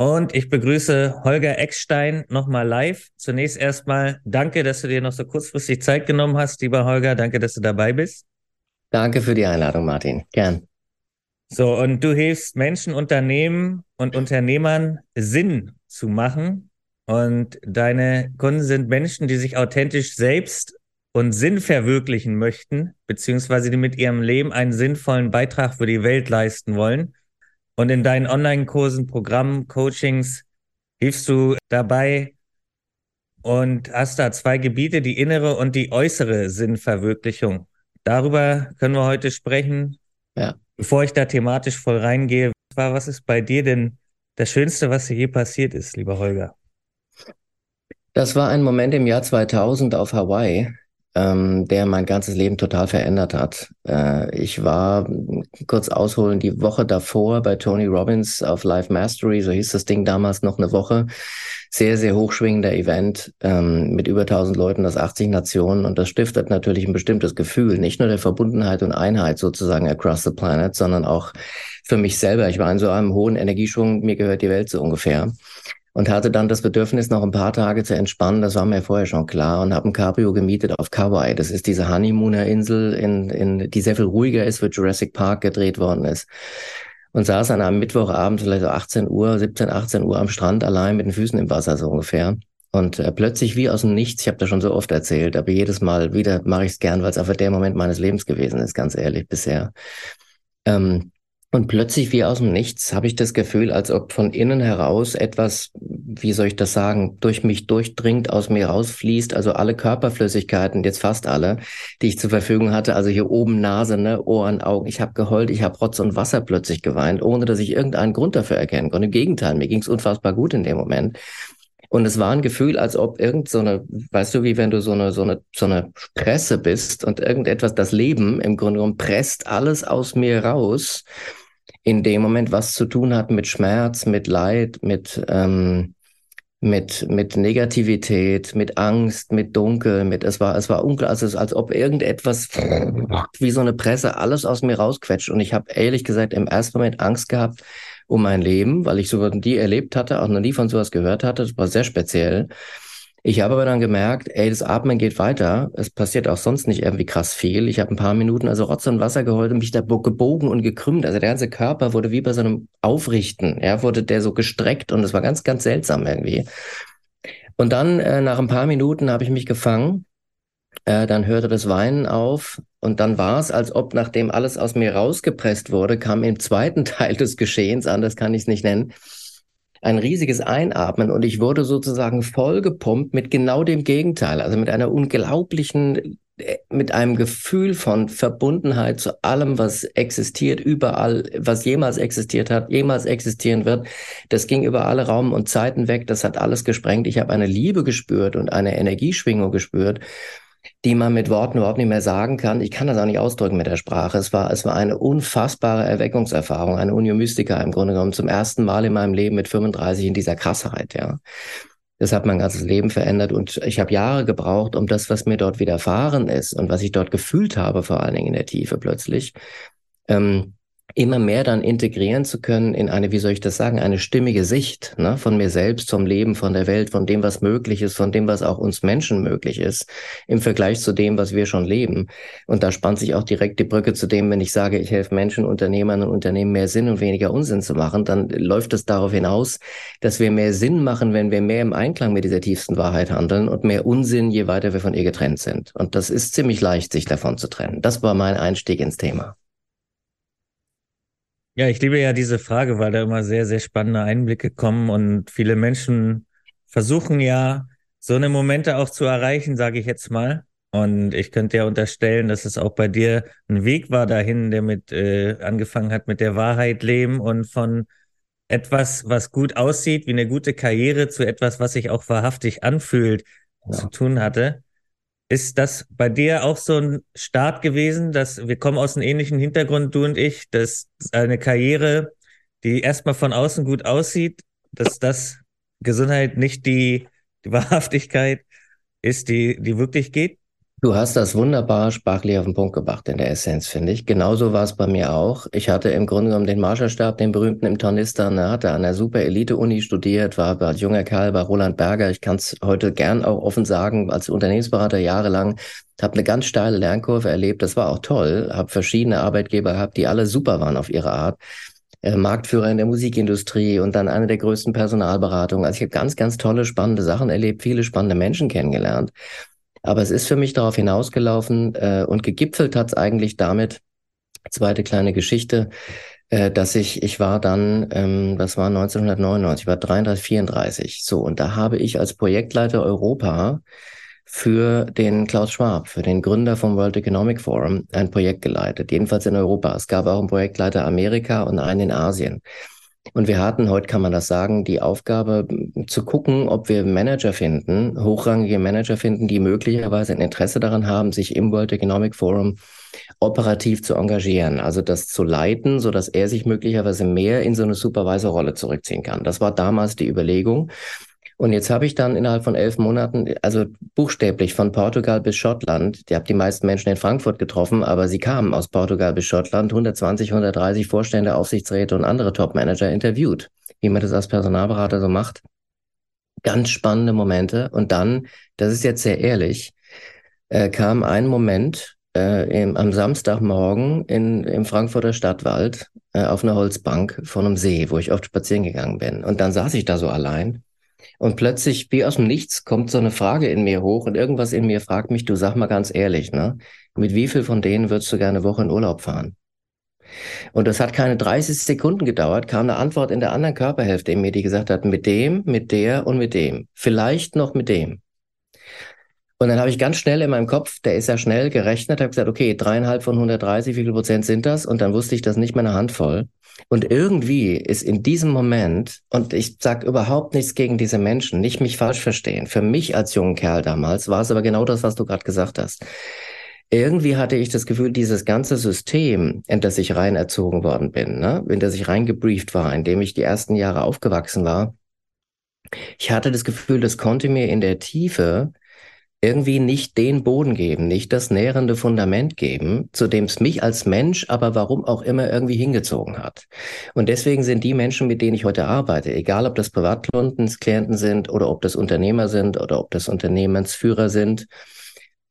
Und ich begrüße Holger Eckstein nochmal live. Zunächst erstmal danke, dass du dir noch so kurzfristig Zeit genommen hast, lieber Holger. Danke, dass du dabei bist. Danke für die Einladung, Martin. Gern. So, und du hilfst Menschen, Unternehmen und Unternehmern Sinn zu machen. Und deine Kunden sind Menschen, die sich authentisch selbst und Sinn verwirklichen möchten, beziehungsweise die mit ihrem Leben einen sinnvollen Beitrag für die Welt leisten wollen. Und in deinen Online-Kursen, Programmen, Coachings hilfst du dabei und hast da zwei Gebiete, die innere und die äußere Sinnverwirklichung. Darüber können wir heute sprechen. Ja. Bevor ich da thematisch voll reingehe, was ist bei dir denn das Schönste, was dir je passiert ist, lieber Holger? Das war ein Moment im Jahr 2000 auf Hawaii ähm, der mein ganzes Leben total verändert hat. Äh, ich war, kurz ausholen, die Woche davor bei Tony Robbins auf Live Mastery, so hieß das Ding damals noch eine Woche. Sehr, sehr hochschwingender Event ähm, mit über 1000 Leuten aus 80 Nationen und das stiftet natürlich ein bestimmtes Gefühl, nicht nur der Verbundenheit und Einheit sozusagen across the planet, sondern auch für mich selber. Ich war in so einem hohen Energieschwung, mir gehört die Welt so ungefähr und hatte dann das Bedürfnis, noch ein paar Tage zu entspannen. Das war mir vorher schon klar und habe ein Cabrio gemietet auf Kauai. Das ist diese Honeymooner-Insel, in, in, die sehr viel ruhiger ist, wo Jurassic Park gedreht worden ist. Und saß an einem Mittwochabend, vielleicht so 18 Uhr, 17, 18 Uhr am Strand allein mit den Füßen im Wasser so ungefähr. Und äh, plötzlich wie aus dem Nichts, ich habe das schon so oft erzählt, aber jedes Mal wieder mache ich es gern, weil es einfach der Moment meines Lebens gewesen ist, ganz ehrlich bisher. Ähm, und plötzlich wie aus dem Nichts habe ich das Gefühl, als ob von innen heraus etwas, wie soll ich das sagen, durch mich durchdringt, aus mir rausfließt. Also alle Körperflüssigkeiten, jetzt fast alle, die ich zur Verfügung hatte. Also hier oben Nase, ne, Ohren, Augen. Ich habe geheult, ich habe Rotz und Wasser plötzlich geweint, ohne dass ich irgendeinen Grund dafür erkennen konnte. Im Gegenteil, mir ging es unfassbar gut in dem Moment. Und es war ein Gefühl, als ob irgend so eine, weißt du, wie wenn du so eine, so eine, so eine Presse bist und irgendetwas, das Leben im Grunde genommen presst alles aus mir raus in dem Moment was zu tun hat mit Schmerz, mit Leid, mit, ähm, mit, mit Negativität, mit Angst, mit Dunkel, mit, es war, es war unklar, also es als ob irgendetwas wie so eine Presse alles aus mir rausquetscht. Und ich habe ehrlich gesagt im ersten Moment Angst gehabt um mein Leben, weil ich sowas nie erlebt hatte, auch noch nie von sowas gehört hatte. Das war sehr speziell. Ich habe aber dann gemerkt, ey, das Atmen geht weiter. Es passiert auch sonst nicht irgendwie krass viel. Ich habe ein paar Minuten also Rotz und Wasser geholt und mich da gebogen und gekrümmt. Also der ganze Körper wurde wie bei so einem Aufrichten, ja, wurde der so gestreckt und es war ganz, ganz seltsam irgendwie. Und dann äh, nach ein paar Minuten habe ich mich gefangen. Äh, dann hörte das Weinen auf und dann war es, als ob nachdem alles aus mir rausgepresst wurde, kam im zweiten Teil des Geschehens, anders kann ich es nicht nennen, ein riesiges Einatmen und ich wurde sozusagen vollgepumpt mit genau dem Gegenteil, also mit einer unglaublichen, äh, mit einem Gefühl von Verbundenheit zu allem, was existiert, überall, was jemals existiert hat, jemals existieren wird. Das ging über alle Raum und Zeiten weg, das hat alles gesprengt. Ich habe eine Liebe gespürt und eine Energieschwingung gespürt die man mit Worten überhaupt nicht mehr sagen kann. Ich kann das auch nicht ausdrücken mit der Sprache. Es war, es war eine unfassbare Erweckungserfahrung, eine Unio Mystica im Grunde genommen zum ersten Mal in meinem Leben mit 35 in dieser Krassheit, ja. Das hat mein ganzes Leben verändert und ich habe Jahre gebraucht, um das, was mir dort widerfahren ist und was ich dort gefühlt habe, vor allen Dingen in der Tiefe plötzlich, ähm, immer mehr dann integrieren zu können in eine, wie soll ich das sagen, eine stimmige Sicht ne, von mir selbst, vom Leben, von der Welt, von dem, was möglich ist, von dem, was auch uns Menschen möglich ist, im Vergleich zu dem, was wir schon leben. Und da spannt sich auch direkt die Brücke zu dem, wenn ich sage, ich helfe Menschen, Unternehmern und Unternehmen mehr Sinn und weniger Unsinn zu machen, dann läuft es darauf hinaus, dass wir mehr Sinn machen, wenn wir mehr im Einklang mit dieser tiefsten Wahrheit handeln und mehr Unsinn, je weiter wir von ihr getrennt sind. Und das ist ziemlich leicht, sich davon zu trennen. Das war mein Einstieg ins Thema. Ja, ich liebe ja diese Frage, weil da immer sehr, sehr spannende Einblicke kommen und viele Menschen versuchen ja, so eine Momente auch zu erreichen, sage ich jetzt mal. Und ich könnte ja unterstellen, dass es auch bei dir ein Weg war dahin, der mit äh, angefangen hat mit der Wahrheit leben und von etwas, was gut aussieht, wie eine gute Karriere, zu etwas, was sich auch wahrhaftig anfühlt, ja. zu tun hatte. Ist das bei dir auch so ein Start gewesen, dass wir kommen aus einem ähnlichen Hintergrund, du und ich, dass eine Karriere, die erstmal von außen gut aussieht, dass das Gesundheit nicht die, die Wahrhaftigkeit ist, die, die wirklich geht? Du hast das wunderbar sprachlich auf den Punkt gebracht in der Essenz, finde ich. Genauso war es bei mir auch. Ich hatte im Grunde genommen den Marshallstab, den berühmten im Tornister, ne, hatte an der super Elite-Uni studiert, war als junger Kerl bei Roland Berger. Ich kann es heute gern auch offen sagen, als Unternehmensberater jahrelang, habe eine ganz steile Lernkurve erlebt. Das war auch toll. Habe verschiedene Arbeitgeber gehabt, die alle super waren auf ihre Art. Äh, Marktführer in der Musikindustrie und dann eine der größten Personalberatungen. Also ich habe ganz, ganz tolle, spannende Sachen erlebt, viele spannende Menschen kennengelernt. Aber es ist für mich darauf hinausgelaufen äh, und gegipfelt hat es eigentlich damit, zweite kleine Geschichte, äh, dass ich, ich war dann, ähm, das war 1999, ich war 33, 34, so, und da habe ich als Projektleiter Europa für den Klaus Schwab, für den Gründer vom World Economic Forum, ein Projekt geleitet, jedenfalls in Europa. Es gab auch einen Projektleiter Amerika und einen in Asien. Und wir hatten, heute kann man das sagen, die Aufgabe zu gucken, ob wir Manager finden, hochrangige Manager finden, die möglicherweise ein Interesse daran haben, sich im World Economic Forum operativ zu engagieren, also das zu leiten, so dass er sich möglicherweise mehr in so eine Supervisor-Rolle zurückziehen kann. Das war damals die Überlegung. Und jetzt habe ich dann innerhalb von elf Monaten, also buchstäblich von Portugal bis Schottland, die habe die meisten Menschen in Frankfurt getroffen, aber sie kamen aus Portugal bis Schottland, 120, 130 Vorstände, Aufsichtsräte und andere Top-Manager interviewt, wie man das als Personalberater so macht. Ganz spannende Momente. Und dann, das ist jetzt sehr ehrlich, äh, kam ein Moment äh, im, am Samstagmorgen in, im Frankfurter Stadtwald äh, auf einer Holzbank vor einem See, wo ich oft spazieren gegangen bin. Und dann saß ich da so allein und plötzlich, wie aus dem Nichts, kommt so eine Frage in mir hoch und irgendwas in mir fragt mich, du sag mal ganz ehrlich, ne? Mit wie viel von denen würdest du gerne eine Woche in Urlaub fahren? Und das hat keine 30 Sekunden gedauert, kam eine Antwort in der anderen Körperhälfte in mir, die gesagt hat, mit dem, mit der und mit dem. Vielleicht noch mit dem. Und dann habe ich ganz schnell in meinem Kopf, der ist ja schnell gerechnet, habe gesagt, okay, dreieinhalb von 130, wie viel Prozent sind das? Und dann wusste ich, das nicht meine Handvoll. Und irgendwie ist in diesem Moment, und ich sage überhaupt nichts gegen diese Menschen, nicht mich falsch verstehen. Für mich als jungen Kerl damals war es aber genau das, was du gerade gesagt hast. Irgendwie hatte ich das Gefühl, dieses ganze System, in das ich rein erzogen worden bin, ne, in das ich reingebrieft war, in dem ich die ersten Jahre aufgewachsen war, ich hatte das Gefühl, das konnte mir in der Tiefe irgendwie nicht den Boden geben, nicht das nährende Fundament geben, zu dem es mich als Mensch, aber warum auch immer irgendwie hingezogen hat. Und deswegen sind die Menschen, mit denen ich heute arbeite, egal ob das Privatkunden, Klienten sind oder ob das Unternehmer sind oder ob das Unternehmensführer sind,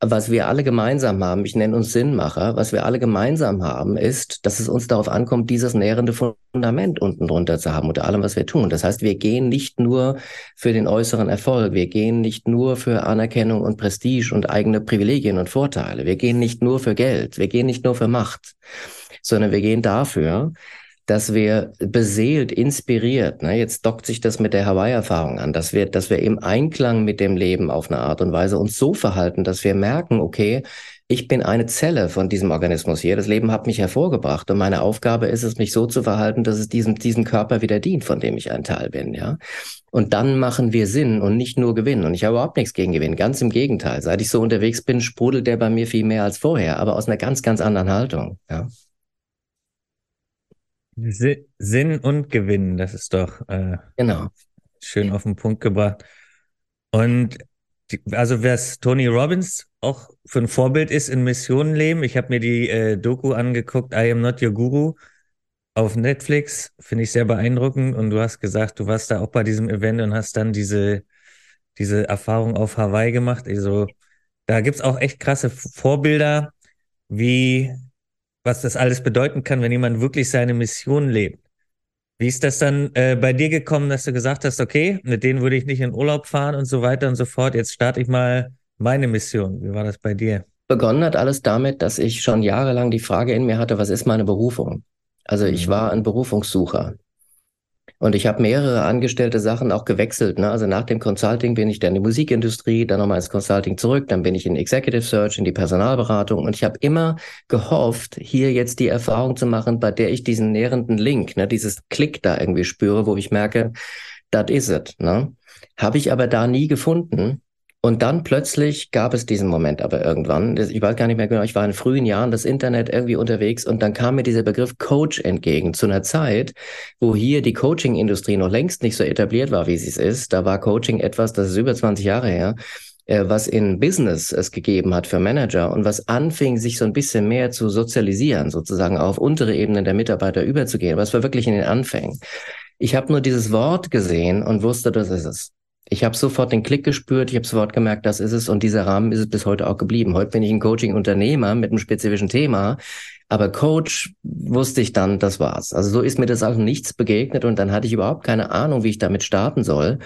was wir alle gemeinsam haben, ich nenne uns Sinnmacher, was wir alle gemeinsam haben, ist, dass es uns darauf ankommt, dieses nährende Fundament unten drunter zu haben unter allem, was wir tun. Das heißt, wir gehen nicht nur für den äußeren Erfolg, wir gehen nicht nur für Anerkennung und Prestige und eigene Privilegien und Vorteile, wir gehen nicht nur für Geld, wir gehen nicht nur für Macht, sondern wir gehen dafür, dass wir beseelt, inspiriert, ne, jetzt dockt sich das mit der Hawaii-Erfahrung an, dass wir, dass wir im Einklang mit dem Leben auf eine Art und Weise uns so verhalten, dass wir merken, okay, ich bin eine Zelle von diesem Organismus hier. Das Leben hat mich hervorgebracht und meine Aufgabe ist es, mich so zu verhalten, dass es diesem, diesem Körper wieder dient, von dem ich ein Teil bin, ja. Und dann machen wir Sinn und nicht nur Gewinn. Und ich habe überhaupt nichts gegen Gewinn. Ganz im Gegenteil. Seit ich so unterwegs bin, sprudelt der bei mir viel mehr als vorher, aber aus einer ganz, ganz anderen Haltung, ja. Sinn und Gewinn, das ist doch äh, genau. schön auf den Punkt gebracht. Und die, also was Tony Robbins auch für ein Vorbild ist in Missionenleben, ich habe mir die äh, Doku angeguckt, I Am Not Your Guru auf Netflix, finde ich sehr beeindruckend. Und du hast gesagt, du warst da auch bei diesem Event und hast dann diese, diese Erfahrung auf Hawaii gemacht. Also da gibt's auch echt krasse Vorbilder, wie was das alles bedeuten kann, wenn jemand wirklich seine Mission lebt. Wie ist das dann äh, bei dir gekommen, dass du gesagt hast, okay, mit denen würde ich nicht in Urlaub fahren und so weiter und so fort. Jetzt starte ich mal meine Mission. Wie war das bei dir? Begonnen hat alles damit, dass ich schon jahrelang die Frage in mir hatte, was ist meine Berufung? Also ich mhm. war ein Berufungssucher. Und ich habe mehrere angestellte Sachen auch gewechselt. Ne? Also nach dem Consulting bin ich dann in die Musikindustrie, dann nochmal ins Consulting zurück, dann bin ich in Executive Search, in die Personalberatung. Und ich habe immer gehofft, hier jetzt die Erfahrung zu machen, bei der ich diesen nährenden Link, ne, dieses Klick da irgendwie spüre, wo ich merke, das is it. Ne? Habe ich aber da nie gefunden. Und dann plötzlich gab es diesen Moment aber irgendwann, ich weiß gar nicht mehr genau, ich war in frühen Jahren das Internet irgendwie unterwegs und dann kam mir dieser Begriff Coach entgegen zu einer Zeit, wo hier die Coaching-Industrie noch längst nicht so etabliert war, wie sie es ist. Da war Coaching etwas, das ist über 20 Jahre her, äh, was in Business es gegeben hat für Manager und was anfing, sich so ein bisschen mehr zu sozialisieren, sozusagen auf untere Ebenen der Mitarbeiter überzugehen, was war wirklich in den Anfängen. Ich habe nur dieses Wort gesehen und wusste, das ist es. Ich habe sofort den Klick gespürt, ich habe sofort gemerkt, das ist es und dieser Rahmen ist es bis heute auch geblieben. Heute bin ich ein Coaching-Unternehmer mit einem spezifischen Thema, aber Coach wusste ich dann, das war's. Also so ist mir das auch nichts begegnet und dann hatte ich überhaupt keine Ahnung, wie ich damit starten soll.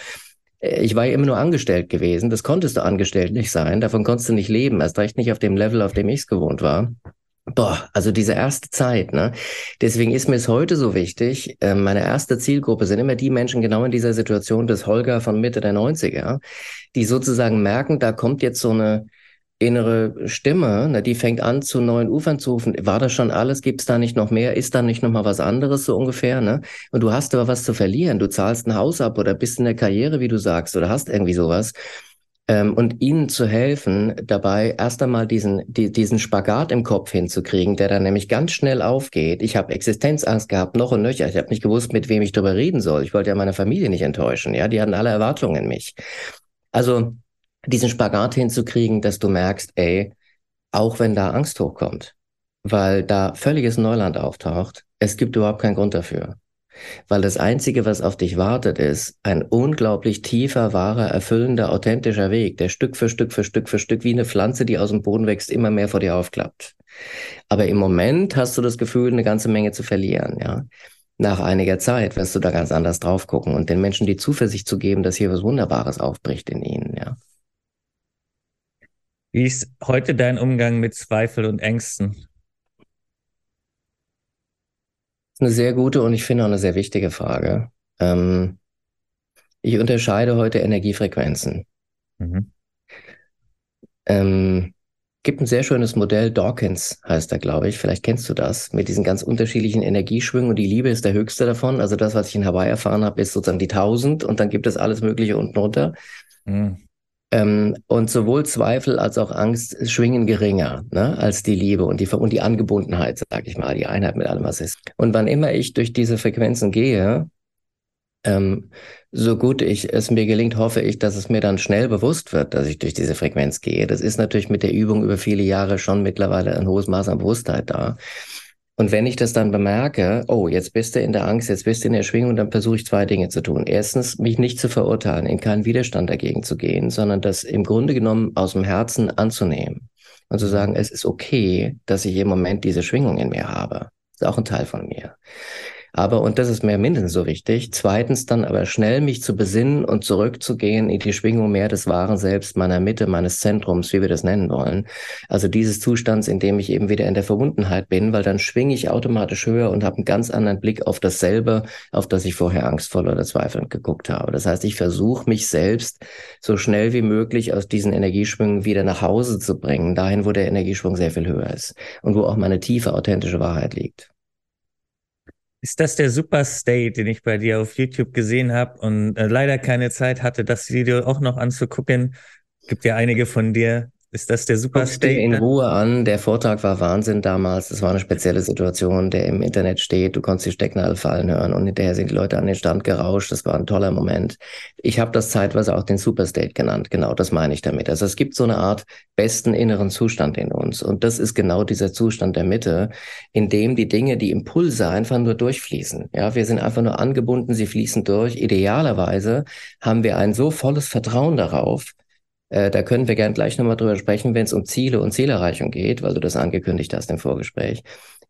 Äh, ich war ja immer nur angestellt gewesen. Das konntest du angestellt nicht sein. Davon konntest du nicht leben. Erst recht nicht auf dem Level, auf dem ich es gewohnt war. Boah, also diese erste Zeit, ne? Deswegen ist mir es heute so wichtig. Äh, meine erste Zielgruppe sind immer die Menschen genau in dieser Situation des Holger von Mitte der 90er, die sozusagen merken, da kommt jetzt so eine innere Stimme, ne, die fängt an, zu neuen Ufern zu rufen. War das schon alles? Gibt es da nicht noch mehr? Ist da nicht noch mal was anderes so ungefähr? Ne? Und du hast aber was zu verlieren. Du zahlst ein Haus ab oder bist in der Karriere, wie du sagst, oder hast irgendwie sowas. Ähm, und ihnen zu helfen, dabei erst einmal diesen, die, diesen Spagat im Kopf hinzukriegen, der dann nämlich ganz schnell aufgeht. Ich habe Existenzangst gehabt, noch und nöcher. Ich habe nicht gewusst, mit wem ich darüber reden soll. Ich wollte ja meine Familie nicht enttäuschen. Ja, die hatten alle Erwartungen in mich. Also diesen Spagat hinzukriegen, dass du merkst, ey, auch wenn da Angst hochkommt, weil da völliges Neuland auftaucht, es gibt überhaupt keinen Grund dafür. Weil das Einzige, was auf dich wartet, ist ein unglaublich tiefer, wahrer, erfüllender, authentischer Weg, der Stück für Stück für Stück für Stück wie eine Pflanze, die aus dem Boden wächst, immer mehr vor dir aufklappt. Aber im Moment hast du das Gefühl, eine ganze Menge zu verlieren, ja. Nach einiger Zeit wirst du da ganz anders drauf gucken und den Menschen die Zuversicht zu geben, dass hier was Wunderbares aufbricht in ihnen, ja. Wie ist heute dein Umgang mit Zweifel und Ängsten? Eine sehr gute und ich finde auch eine sehr wichtige Frage. Ähm, ich unterscheide heute Energiefrequenzen. Mhm. Ähm, gibt ein sehr schönes Modell, Dawkins heißt er, glaube ich. Vielleicht kennst du das, mit diesen ganz unterschiedlichen Energieschwüngen und die Liebe ist der höchste davon. Also das, was ich in Hawaii erfahren habe, ist sozusagen die 1000 und dann gibt es alles Mögliche unten drunter. Mhm. Ähm, und sowohl Zweifel als auch Angst schwingen geringer ne, als die Liebe und die, und die Angebundenheit, sage ich mal, die Einheit mit allem, was ist. Und wann immer ich durch diese Frequenzen gehe, ähm, so gut ich es mir gelingt, hoffe ich, dass es mir dann schnell bewusst wird, dass ich durch diese Frequenz gehe. Das ist natürlich mit der Übung über viele Jahre schon mittlerweile ein hohes Maß an Bewusstheit da. Und wenn ich das dann bemerke, oh, jetzt bist du in der Angst, jetzt bist du in der Schwingung, dann versuche ich zwei Dinge zu tun. Erstens, mich nicht zu verurteilen, in keinen Widerstand dagegen zu gehen, sondern das im Grunde genommen aus dem Herzen anzunehmen und zu sagen, es ist okay, dass ich im Moment diese Schwingung in mir habe. Das ist auch ein Teil von mir. Aber, und das ist mir mindestens so wichtig, zweitens dann aber schnell mich zu besinnen und zurückzugehen in die Schwingung mehr des wahren Selbst, meiner Mitte, meines Zentrums, wie wir das nennen wollen. Also dieses Zustands, in dem ich eben wieder in der Verbundenheit bin, weil dann schwinge ich automatisch höher und habe einen ganz anderen Blick auf dasselbe, auf das ich vorher angstvoll oder zweifelnd geguckt habe. Das heißt, ich versuche mich selbst so schnell wie möglich aus diesen Energieschwüngen wieder nach Hause zu bringen, dahin, wo der Energieschwung sehr viel höher ist und wo auch meine tiefe, authentische Wahrheit liegt. Ist das der Super State, den ich bei dir auf YouTube gesehen habe und äh, leider keine Zeit hatte, das Video auch noch anzugucken? Gibt ja einige von dir. Ist das der Super State? in Ruhe an. Der Vortrag war Wahnsinn damals. Das war eine spezielle Situation, der im Internet steht. Du konntest die Stecknadel fallen hören und hinterher sind die Leute an den Stand gerauscht. Das war ein toller Moment. Ich habe das zeitweise auch den Super State genannt. Genau, das meine ich damit. Also es gibt so eine Art besten inneren Zustand in uns. Und das ist genau dieser Zustand der Mitte, in dem die Dinge, die Impulse einfach nur durchfließen. Ja, wir sind einfach nur angebunden. Sie fließen durch. Idealerweise haben wir ein so volles Vertrauen darauf, äh, da können wir gern gleich nochmal drüber sprechen, wenn es um Ziele und Zielerreichung geht, weil du das angekündigt hast im Vorgespräch.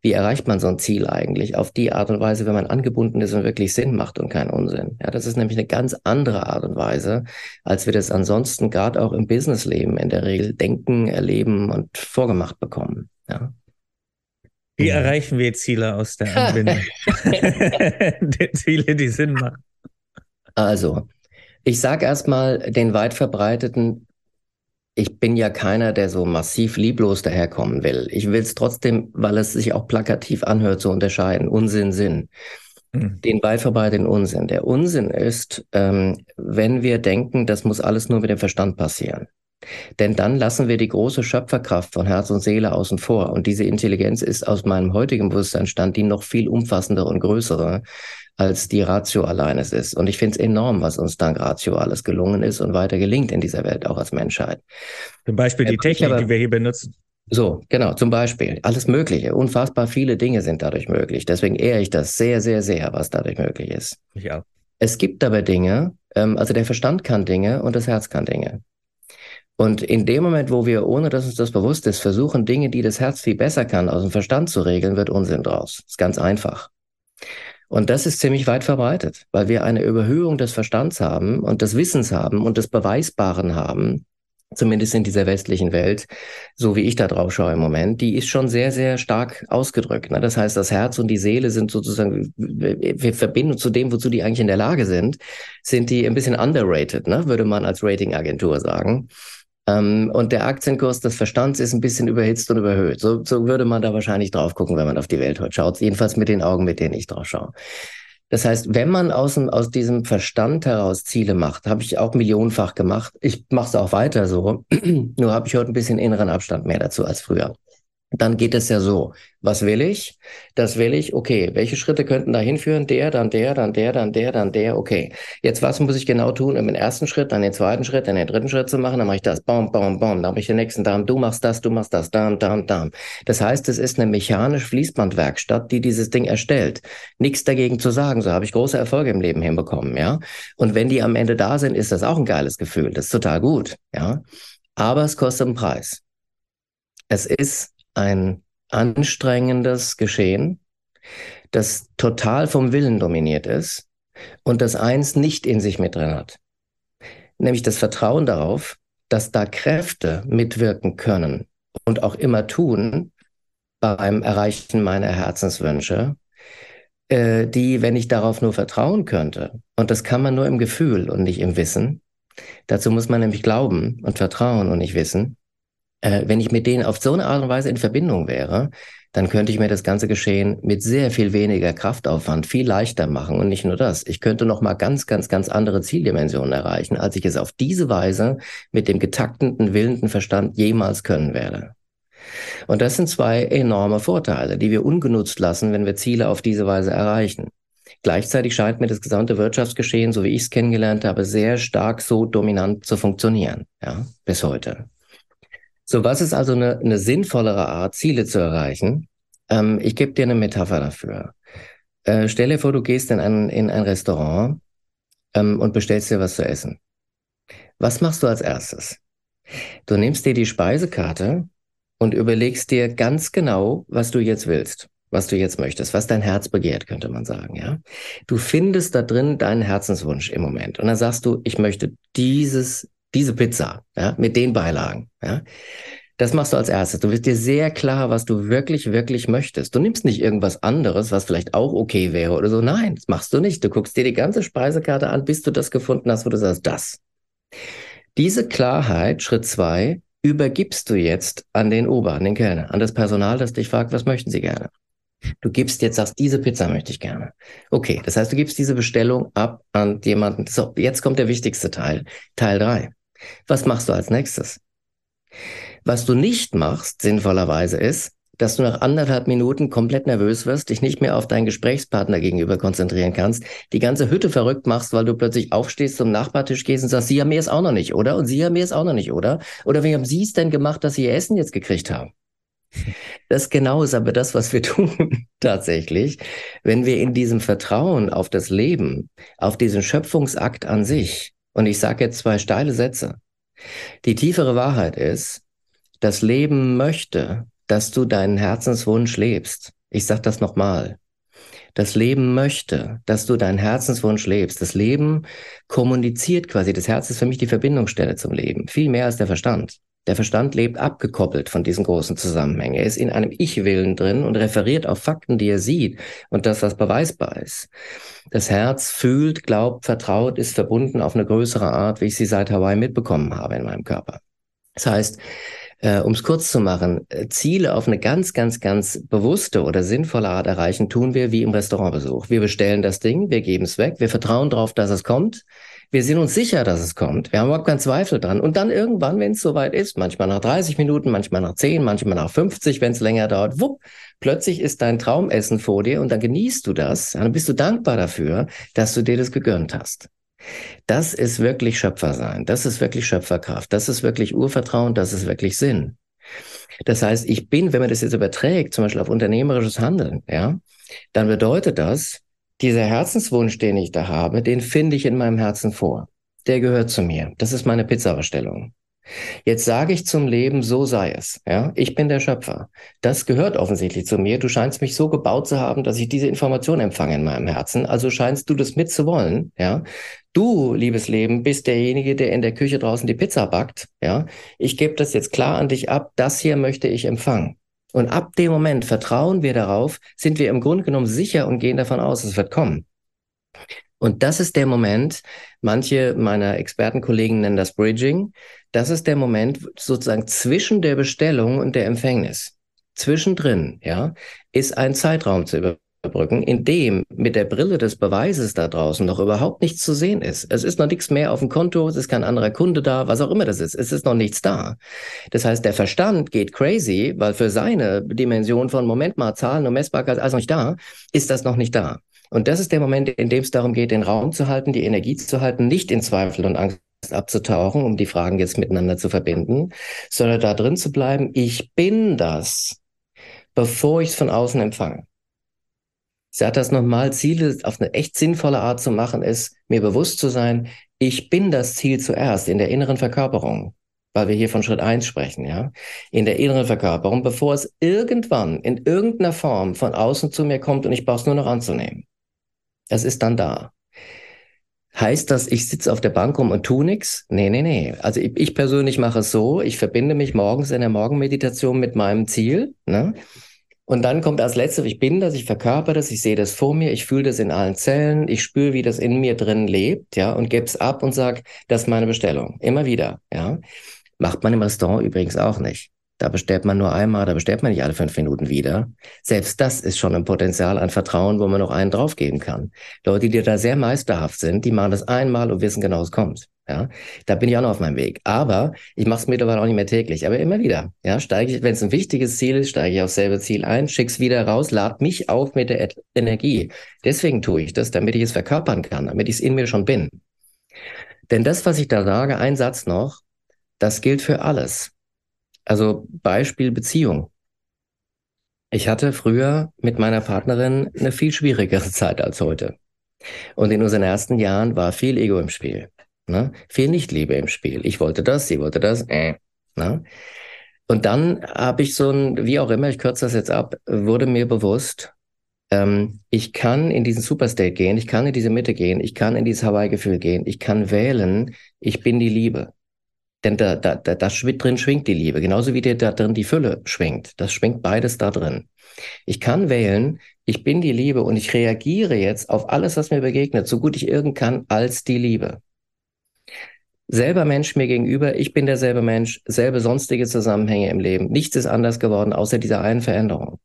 Wie erreicht man so ein Ziel eigentlich? Auf die Art und Weise, wenn man angebunden ist und wirklich Sinn macht und keinen Unsinn. Ja, das ist nämlich eine ganz andere Art und Weise, als wir das ansonsten gerade auch im Businessleben in der Regel denken, erleben und vorgemacht bekommen. Ja. Wie erreichen wir Ziele aus der Anbindung? die Ziele, die Sinn machen. Also, ich sage erstmal den weit verbreiteten ich bin ja keiner, der so massiv lieblos daherkommen will. Ich will es trotzdem, weil es sich auch plakativ anhört, zu unterscheiden. Unsinn, Sinn. Mhm. Den weit verbreiteten Unsinn. Der Unsinn ist, ähm, wenn wir denken, das muss alles nur mit dem Verstand passieren. Denn dann lassen wir die große Schöpferkraft von Herz und Seele außen vor. Und diese Intelligenz ist aus meinem heutigen Bewusstseinstand die noch viel umfassendere und größere als die Ratio allein es ist. Und ich finde es enorm, was uns dank Ratio alles gelungen ist und weiter gelingt in dieser Welt, auch als Menschheit. Zum Beispiel die Technik, aber, die wir hier benutzen. So, genau, zum Beispiel. Alles Mögliche. Unfassbar viele Dinge sind dadurch möglich. Deswegen ehre ich das sehr, sehr, sehr, was dadurch möglich ist. Auch. Es gibt aber Dinge, ähm, also der Verstand kann Dinge und das Herz kann Dinge. Und in dem Moment, wo wir, ohne dass uns das bewusst ist, versuchen, Dinge, die das Herz viel besser kann, aus dem Verstand zu regeln, wird Unsinn draus. Ist ganz einfach. Und das ist ziemlich weit verbreitet, weil wir eine Überhöhung des Verstands haben und des Wissens haben und des Beweisbaren haben, zumindest in dieser westlichen Welt, so wie ich da drauf schaue im Moment, die ist schon sehr, sehr stark ausgedrückt. Ne? Das heißt, das Herz und die Seele sind sozusagen, wir verbinden zu dem, wozu die eigentlich in der Lage sind, sind die ein bisschen underrated, ne? würde man als Ratingagentur sagen. Ähm, und der Aktienkurs des Verstands ist ein bisschen überhitzt und überhöht. So, so würde man da wahrscheinlich drauf gucken, wenn man auf die Welt heute schaut. Jedenfalls mit den Augen, mit denen ich drauf schaue. Das heißt, wenn man aus, dem, aus diesem Verstand heraus Ziele macht, habe ich auch millionenfach gemacht. Ich mache es auch weiter so. Nur habe ich heute ein bisschen inneren Abstand mehr dazu als früher dann geht es ja so. Was will ich? Das will ich. Okay, welche Schritte könnten da hinführen? Der, dann der, dann der, dann der, dann der. Okay. Jetzt was muss ich genau tun, um den ersten Schritt, dann den zweiten Schritt, dann den dritten Schritt zu machen? Dann mache ich das. Bam, bam, bam. Dann mache ich den nächsten Darm. Du machst das, du machst das. Darm, Darm, Darm. Das heißt, es ist eine mechanisch Fließbandwerkstatt, die dieses Ding erstellt. Nichts dagegen zu sagen. So habe ich große Erfolge im Leben hinbekommen, ja. Und wenn die am Ende da sind, ist das auch ein geiles Gefühl. Das ist total gut, ja. Aber es kostet einen Preis. Es ist ein anstrengendes Geschehen, das total vom Willen dominiert ist und das eins nicht in sich mit drin hat. Nämlich das Vertrauen darauf, dass da Kräfte mitwirken können und auch immer tun beim Erreichen meiner Herzenswünsche, äh, die, wenn ich darauf nur vertrauen könnte, und das kann man nur im Gefühl und nicht im Wissen, dazu muss man nämlich glauben und vertrauen und nicht wissen, äh, wenn ich mit denen auf so eine Art und Weise in Verbindung wäre, dann könnte ich mir das ganze Geschehen mit sehr viel weniger Kraftaufwand viel leichter machen. Und nicht nur das, ich könnte noch mal ganz, ganz, ganz andere Zieldimensionen erreichen, als ich es auf diese Weise mit dem getaktenden, willenden Verstand jemals können werde. Und das sind zwei enorme Vorteile, die wir ungenutzt lassen, wenn wir Ziele auf diese Weise erreichen. Gleichzeitig scheint mir das gesamte Wirtschaftsgeschehen, so wie ich es kennengelernt habe, sehr stark so dominant zu funktionieren, ja, bis heute. So, was ist also eine, eine sinnvollere Art, Ziele zu erreichen? Ähm, ich gebe dir eine Metapher dafür. Äh, stell dir vor, du gehst in ein, in ein Restaurant ähm, und bestellst dir was zu essen. Was machst du als erstes? Du nimmst dir die Speisekarte und überlegst dir ganz genau, was du jetzt willst, was du jetzt möchtest, was dein Herz begehrt, könnte man sagen, ja. Du findest da drin deinen Herzenswunsch im Moment und dann sagst du, ich möchte dieses diese Pizza, ja, mit den Beilagen, ja. Das machst du als erstes. Du wirst dir sehr klar, was du wirklich, wirklich möchtest. Du nimmst nicht irgendwas anderes, was vielleicht auch okay wäre oder so. Nein, das machst du nicht. Du guckst dir die ganze Speisekarte an, bis du das gefunden hast, wo du sagst, das. Diese Klarheit, Schritt zwei, übergibst du jetzt an den Ober, an den Kellner, an das Personal, das dich fragt, was möchten sie gerne? Du gibst jetzt, sagst, diese Pizza möchte ich gerne. Okay, das heißt, du gibst diese Bestellung ab an jemanden. So, jetzt kommt der wichtigste Teil, Teil drei. Was machst du als nächstes? Was du nicht machst, sinnvollerweise, ist, dass du nach anderthalb Minuten komplett nervös wirst, dich nicht mehr auf deinen Gesprächspartner gegenüber konzentrieren kannst, die ganze Hütte verrückt machst, weil du plötzlich aufstehst, zum Nachbartisch gehst und sagst, Sie haben mir es auch noch nicht, oder? Und Sie haben mir es auch noch nicht, oder? Oder wie haben Sie es denn gemacht, dass Sie Ihr Essen jetzt gekriegt haben? Das genau ist aber das, was wir tun tatsächlich, wenn wir in diesem Vertrauen auf das Leben, auf diesen Schöpfungsakt an sich, und ich sage jetzt zwei steile Sätze. Die tiefere Wahrheit ist, das Leben möchte, dass du deinen Herzenswunsch lebst. Ich sage das nochmal. Das Leben möchte, dass du deinen Herzenswunsch lebst. Das Leben kommuniziert quasi. Das Herz ist für mich die Verbindungsstelle zum Leben. Viel mehr als der Verstand. Der Verstand lebt abgekoppelt von diesen großen Zusammenhängen. Er ist in einem Ich-Willen drin und referiert auf Fakten, die er sieht und das, was beweisbar ist. Das Herz fühlt, glaubt, vertraut, ist verbunden auf eine größere Art, wie ich sie seit Hawaii mitbekommen habe in meinem Körper. Das heißt, Äh, um es kurz zu machen, äh, Ziele auf eine ganz, ganz, ganz bewusste oder sinnvolle Art erreichen, tun wir wie im Restaurantbesuch. Wir bestellen das Ding, wir geben es weg, wir vertrauen darauf, dass es kommt. Wir sind uns sicher, dass es kommt. Wir haben überhaupt keinen Zweifel dran. Und dann irgendwann, wenn es soweit ist, manchmal nach 30 Minuten, manchmal nach 10, manchmal nach 50, wenn es länger dauert, wupp, plötzlich ist dein Traumessen vor dir und dann genießt du das. Dann bist du dankbar dafür, dass du dir das gegönnt hast. Das ist wirklich Schöpfersein. Das ist wirklich Schöpferkraft. Das ist wirklich Urvertrauen. Das ist wirklich Sinn. Das heißt, ich bin, wenn man das jetzt überträgt, zum Beispiel auf unternehmerisches Handeln, ja, dann bedeutet das, dieser Herzenswunsch, den ich da habe, den finde ich in meinem Herzen vor. Der gehört zu mir. Das ist meine Pizzabestellung. Jetzt sage ich zum Leben, so sei es. Ja, ich bin der Schöpfer. Das gehört offensichtlich zu mir. Du scheinst mich so gebaut zu haben, dass ich diese Information empfange in meinem Herzen. Also scheinst du das mitzuwollen. Ja, du, liebes Leben, bist derjenige, der in der Küche draußen die Pizza backt. Ja, ich gebe das jetzt klar an dich ab. Das hier möchte ich empfangen. Und ab dem Moment vertrauen wir darauf, sind wir im Grunde genommen sicher und gehen davon aus, es wird kommen. Und das ist der Moment, manche meiner Expertenkollegen nennen das Bridging, das ist der Moment sozusagen zwischen der Bestellung und der Empfängnis. Zwischendrin, ja, ist ein Zeitraum zu überbrücken, in dem mit der Brille des Beweises da draußen noch überhaupt nichts zu sehen ist. Es ist noch nichts mehr auf dem Konto, es ist kein anderer Kunde da, was auch immer das ist. Es ist noch nichts da. Das heißt, der Verstand geht crazy, weil für seine Dimension von Moment mal Zahlen und Messbarkeit alles noch nicht da, ist das noch nicht da. Und das ist der Moment, in dem es darum geht, den Raum zu halten, die Energie zu halten, nicht in Zweifel und Angst abzutauchen, um die Fragen jetzt miteinander zu verbinden, sondern da drin zu bleiben, ich bin das, bevor ich es von außen empfange. Ich sage das nochmal, Ziele auf eine echt sinnvolle Art zu machen, ist, mir bewusst zu sein, ich bin das Ziel zuerst in der inneren Verkörperung, weil wir hier von Schritt eins sprechen, ja, in der inneren Verkörperung, bevor es irgendwann in irgendeiner Form von außen zu mir kommt und ich brauche es nur noch anzunehmen. Es ist dann da. Heißt das, ich sitze auf der Bank rum und tu nichts? Nee, nee, nee. Also ich, ich, persönlich mache es so, ich verbinde mich morgens in der Morgenmeditation mit meinem Ziel. Ne? Und dann kommt als letztes, ich bin das, ich verkörper das, ich sehe das vor mir, ich fühle das in allen Zellen, ich spüre, wie das in mir drin lebt, ja, und gebe es ab und sage, das ist meine Bestellung. Immer wieder, ja. Macht man im Restaurant übrigens auch nicht. Da bestellt man nur einmal, da bestellt man nicht alle fünf Minuten wieder. Selbst das ist schon ein Potenzial an Vertrauen, wo man noch einen draufgeben kann. Leute, die da sehr meisterhaft sind, die machen das einmal und wissen genau, es kommt. Ja, da bin ich auch noch auf meinem Weg. Aber ich mache es mittlerweile auch nicht mehr täglich, aber immer wieder. Ja, steige ich, wenn es ein wichtiges Ziel ist, steige ich aufs selbe Ziel ein, schick's wieder raus, lad mich auf mit der Energie. Deswegen tue ich das, damit ich es verkörpern kann, damit ich es in mir schon bin. Denn das, was ich da sage, ein Satz noch, das gilt für alles. Also Beispiel Beziehung. Ich hatte früher mit meiner Partnerin eine viel schwierigere Zeit als heute. Und in unseren ersten Jahren war viel Ego im Spiel. Ne? Viel Nichtliebe im Spiel. Ich wollte das, sie wollte das. Äh, ne? Und dann habe ich so ein, wie auch immer, ich kürze das jetzt ab, wurde mir bewusst, ähm, ich kann in diesen Superstate gehen, ich kann in diese Mitte gehen, ich kann in dieses Hawaii-Gefühl gehen, ich kann wählen, ich bin die Liebe. Denn da, da, da, da drin schwingt die Liebe, genauso wie dir da drin die Fülle schwingt. Das schwingt beides da drin. Ich kann wählen, ich bin die Liebe und ich reagiere jetzt auf alles, was mir begegnet, so gut ich irgend kann, als die Liebe. Selber Mensch mir gegenüber, ich bin derselbe Mensch, selbe sonstige Zusammenhänge im Leben. Nichts ist anders geworden, außer dieser einen Veränderung.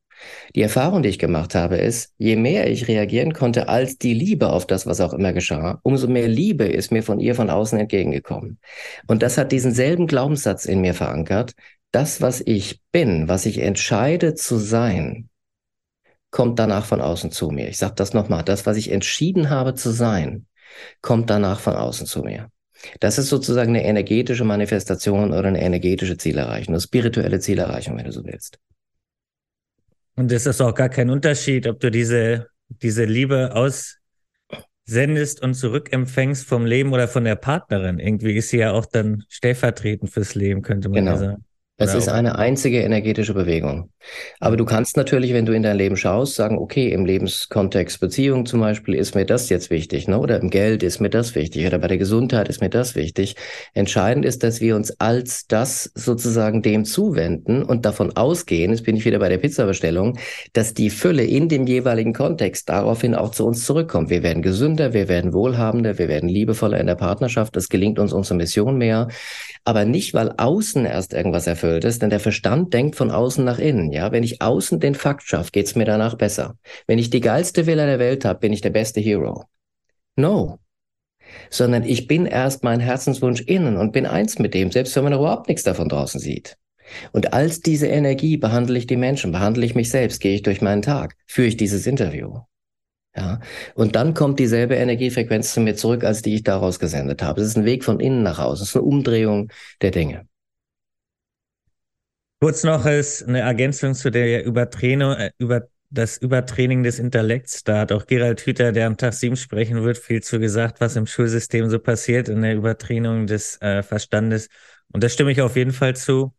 Die Erfahrung, die ich gemacht habe, ist, je mehr ich reagieren konnte als die Liebe auf das, was auch immer geschah, umso mehr Liebe ist mir von ihr von außen entgegengekommen. Und das hat diesen selben Glaubenssatz in mir verankert. Das, was ich bin, was ich entscheide zu sein, kommt danach von außen zu mir. Ich sage das nochmal. Das, was ich entschieden habe zu sein, kommt danach von außen zu mir. Das ist sozusagen eine energetische Manifestation oder eine energetische Zielerreichung, eine spirituelle Zielerreichung, wenn du so willst. Und es ist auch gar kein Unterschied, ob du diese, diese Liebe aussendest und zurückempfängst vom Leben oder von der Partnerin. Irgendwie ist sie ja auch dann stellvertretend fürs Leben, könnte man genau. sagen. Es ist eine einzige energetische Bewegung. Aber du kannst natürlich, wenn du in dein Leben schaust, sagen, okay, im Lebenskontext Beziehung zum Beispiel ist mir das jetzt wichtig, ne? oder im Geld ist mir das wichtig, oder bei der Gesundheit ist mir das wichtig. Entscheidend ist, dass wir uns als das sozusagen dem zuwenden und davon ausgehen, jetzt bin ich wieder bei der Pizzabestellung, dass die Fülle in dem jeweiligen Kontext daraufhin auch zu uns zurückkommt. Wir werden gesünder, wir werden wohlhabender, wir werden liebevoller in der Partnerschaft, es gelingt uns unsere Mission mehr, aber nicht, weil außen erst irgendwas erfüllt ist, denn der Verstand denkt von außen nach innen. Ja, wenn ich außen den Fakt schaffe, geht's mir danach besser. Wenn ich die geilste Villa der Welt habe, bin ich der beste Hero. No. Sondern ich bin erst mein Herzenswunsch innen und bin eins mit dem, selbst wenn man überhaupt nichts davon draußen sieht. Und als diese Energie behandle ich die Menschen, behandle ich mich selbst, gehe ich durch meinen Tag, führe ich dieses Interview. Ja, und dann kommt dieselbe Energiefrequenz zu mir zurück, als die ich daraus gesendet habe. Es ist ein Weg von innen nach außen, es ist eine Umdrehung der Dinge. Kurz noch ist eine Ergänzung zu der Übertrainung, äh, über das Übertraining des Intellekts. Da hat auch Gerald Hüther, der am Tag sieben sprechen wird, viel zu gesagt, was im Schulsystem so passiert in der Übertrainung des äh, Verstandes. Und da stimme ich auf jeden Fall zu.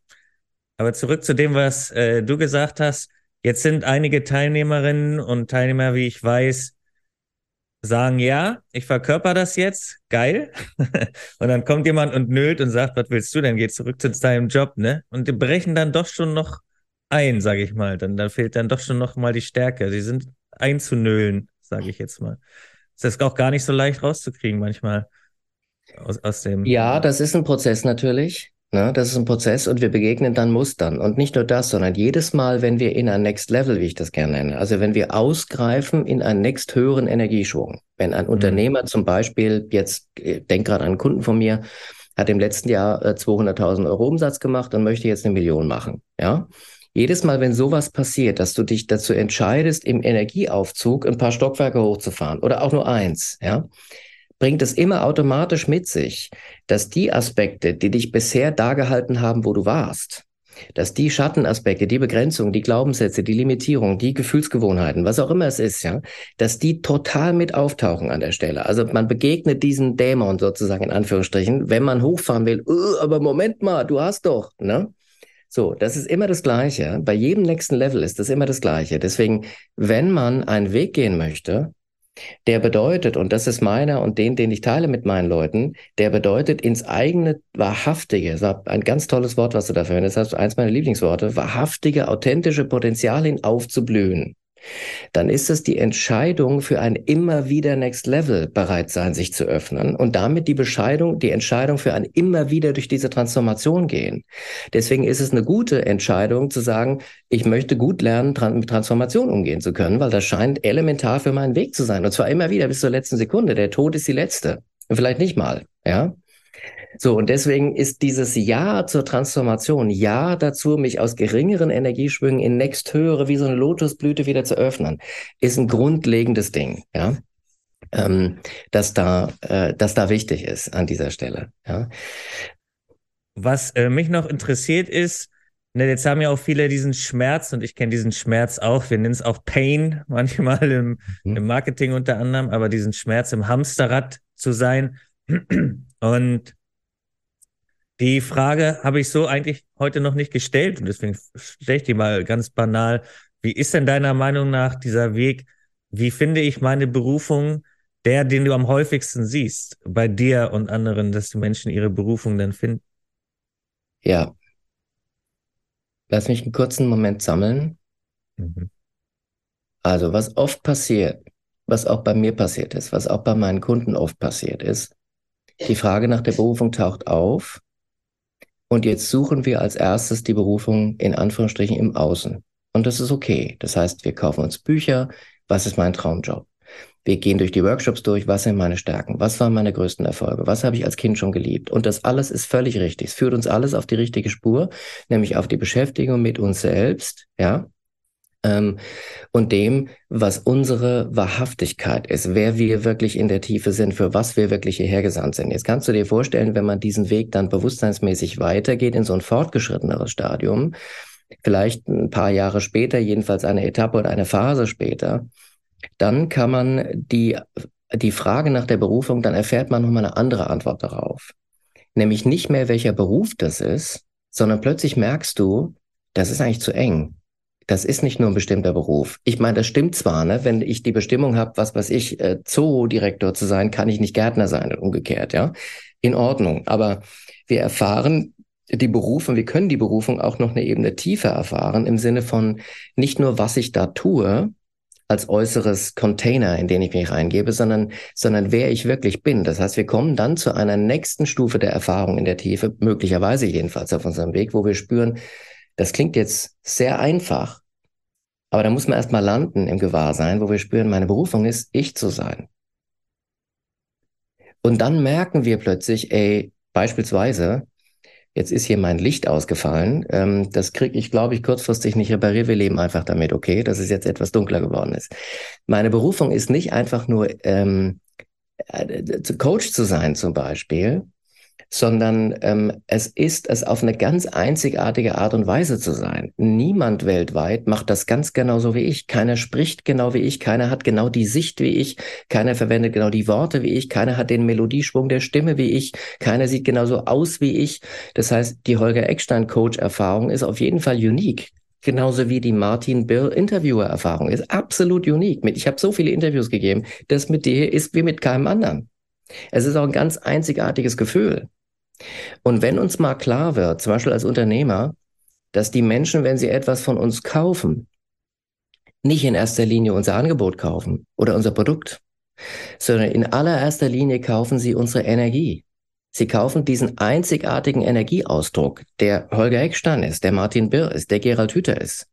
Aber zurück zu dem, was äh, du gesagt hast. Jetzt sind einige Teilnehmerinnen und Teilnehmer, wie ich weiß, sagen, ja, ich verkörper das jetzt, geil. und dann kommt jemand und nölt und sagt, was willst du denn? Geh zurück zu deinem Job, ne? Und die brechen dann doch schon noch ein, sage ich mal. Dann, dann fehlt dann doch schon noch mal die Stärke. Sie sind einzunölen, sage ich jetzt mal. Das ist auch gar nicht so leicht rauszukriegen manchmal aus, aus dem. Ja, das ist ein Prozess natürlich. Ne, das ist ein Prozess und wir begegnen dann Mustern. Und nicht nur das, sondern jedes Mal, wenn wir in ein Next Level, wie ich das gerne nenne, also wenn wir ausgreifen in einen nächst höheren Energieschwung, wenn ein mhm. Unternehmer zum Beispiel, jetzt äh, denk gerade an einen Kunden von mir, hat im letzten Jahr 200.000 äh, Euro Umsatz gemacht und möchte jetzt eine Million machen, ja. Jedes Mal, wenn sowas passiert, dass du dich dazu entscheidest, im Energieaufzug ein paar Stockwerke hochzufahren oder auch nur eins, ja, bringt es immer automatisch mit sich, dass die Aspekte, die dich bisher dargehalten haben, wo du warst, dass die Schattenaspekte, die Begrenzung, die Glaubenssätze, die Limitierung, die Gefühlsgewohnheiten, was auch immer es ist, ja, dass die total mit auftauchen an der Stelle. Also man begegnet diesen Dämon sozusagen in Anführungsstrichen, wenn man hochfahren will, oh, aber Moment mal, du hast doch, ne? So, das ist immer das Gleiche. Bei jedem nächsten Level ist das immer das Gleiche. Deswegen, wenn man einen Weg gehen möchte, der bedeutet, und das ist meiner und den, den ich teile mit meinen Leuten, der bedeutet ins eigene wahrhaftige, das war ein ganz tolles Wort, was du dafür verwendest hast, eins meiner Lieblingsworte, wahrhaftige, authentische Potenzial hin aufzublühen dann ist es die Entscheidung für ein immer wieder Next Level bereit sein, sich zu öffnen und damit die Bescheidung, die Entscheidung für ein immer wieder durch diese Transformation gehen. Deswegen ist es eine gute Entscheidung zu sagen, ich möchte gut lernen, mit Transformation umgehen zu können, weil das scheint elementar für meinen Weg zu sein. Und zwar immer wieder bis zur letzten Sekunde. Der Tod ist die letzte. Vielleicht nicht mal, ja. So, und deswegen ist dieses Ja zur Transformation, Ja dazu, mich aus geringeren Energieschwüngen in next höhere, wie so eine Lotusblüte wieder zu öffnen, ist ein grundlegendes Ding, ja. Ähm, dass da, äh, dass da wichtig ist an dieser Stelle, ja. Was äh, mich noch interessiert ist, ne, jetzt haben ja auch viele diesen Schmerz und ich kenne diesen Schmerz auch. Wir nennen es auch Pain manchmal im, mhm. im Marketing unter anderem, aber diesen Schmerz im Hamsterrad zu sein. Und die Frage habe ich so eigentlich heute noch nicht gestellt und deswegen stelle ich die mal ganz banal. Wie ist denn deiner Meinung nach dieser Weg? Wie finde ich meine Berufung, der, den du am häufigsten siehst, bei dir und anderen, dass die Menschen ihre Berufung dann finden? Ja. Lass mich einen kurzen Moment sammeln. Mhm. Also, was oft passiert, was auch bei mir passiert ist, was auch bei meinen Kunden oft passiert ist, die Frage nach der Berufung taucht auf und jetzt suchen wir als erstes die Berufung in Anführungsstrichen im Außen. Und das ist okay. Das heißt, wir kaufen uns Bücher. Was ist mein Traumjob? Wir gehen durch die Workshops durch. Was sind meine Stärken? Was waren meine größten Erfolge? Was habe ich als Kind schon geliebt? Und das alles ist völlig richtig. Es führt uns alles auf die richtige Spur, nämlich auf die Beschäftigung mit uns selbst. Ja, ähm, und dem, was unsere Wahrhaftigkeit ist, wer wir wirklich in der Tiefe sind, für was wir wirklich hierher gesandt sind. Jetzt kannst du dir vorstellen, wenn man diesen Weg dann bewusstseinsmäßig weitergeht in so ein fortgeschritteneres Stadium, vielleicht ein paar Jahre später, jedenfalls eine Etappe oder eine Phase später, dann kann man die, die Frage nach der Berufung, dann erfährt man nochmal eine andere Antwort darauf. Nämlich nicht mehr, welcher Beruf das ist, sondern plötzlich merkst du, das ist eigentlich zu eng das ist nicht nur ein bestimmter Beruf. Ich meine, das stimmt zwar, ne? wenn ich die Bestimmung habe, was weiß ich, äh, Zoodirektor zu sein, kann ich nicht Gärtner sein und umgekehrt, ja. In Ordnung. Aber wir erfahren die Berufung, wir können die Berufung auch noch eine Ebene tiefer erfahren, im Sinne von nicht nur, was ich da tue, als äußeres Container, in den ich mich reingebe, sondern, sondern wer ich wirklich bin. Das heißt, wir kommen dann zu einer nächsten Stufe der Erfahrung in der Tiefe, möglicherweise jedenfalls auf unserem Weg, wo wir spüren, das klingt jetzt sehr einfach, aber da muss man erstmal landen im Gewahrsein, wo wir spüren, meine Berufung ist, ich zu sein. Und dann merken wir plötzlich, ey, beispielsweise, jetzt ist hier mein Licht ausgefallen. Ähm, das kriege ich, glaube ich, kurzfristig nicht repariert. Wir leben einfach damit, okay, dass es jetzt etwas dunkler geworden ist. Meine Berufung ist nicht einfach nur ähm, äh, Coach zu sein zum Beispiel, sondern ähm, es ist es auf eine ganz einzigartige Art und Weise zu sein. Niemand weltweit macht das ganz genau so wie ich. Keiner spricht genau wie ich, keiner hat genau die Sicht wie ich, keiner verwendet genau die Worte wie ich, keiner hat den Melodieschwung der Stimme wie ich, keiner sieht genauso aus wie ich. Das heißt, die Holger Eckstein Coach-Erfahrung ist auf jeden Fall unique. Genauso wie die Martin Bill Interviewer-Erfahrung ist absolut unique. Ich habe so viele Interviews gegeben, das mit dir ist wie mit keinem anderen. Es ist auch ein ganz einzigartiges Gefühl. Und wenn uns mal klar wird, zum Beispiel als Unternehmer, dass die Menschen, wenn sie etwas von uns kaufen, nicht in erster Linie unser Angebot kaufen oder unser Produkt, sondern in allererster Linie kaufen sie unsere Energie. Sie kaufen diesen einzigartigen Energieausdruck, der Holger Eckstein ist, der Martin Birr ist, der Gerald Hüther ist.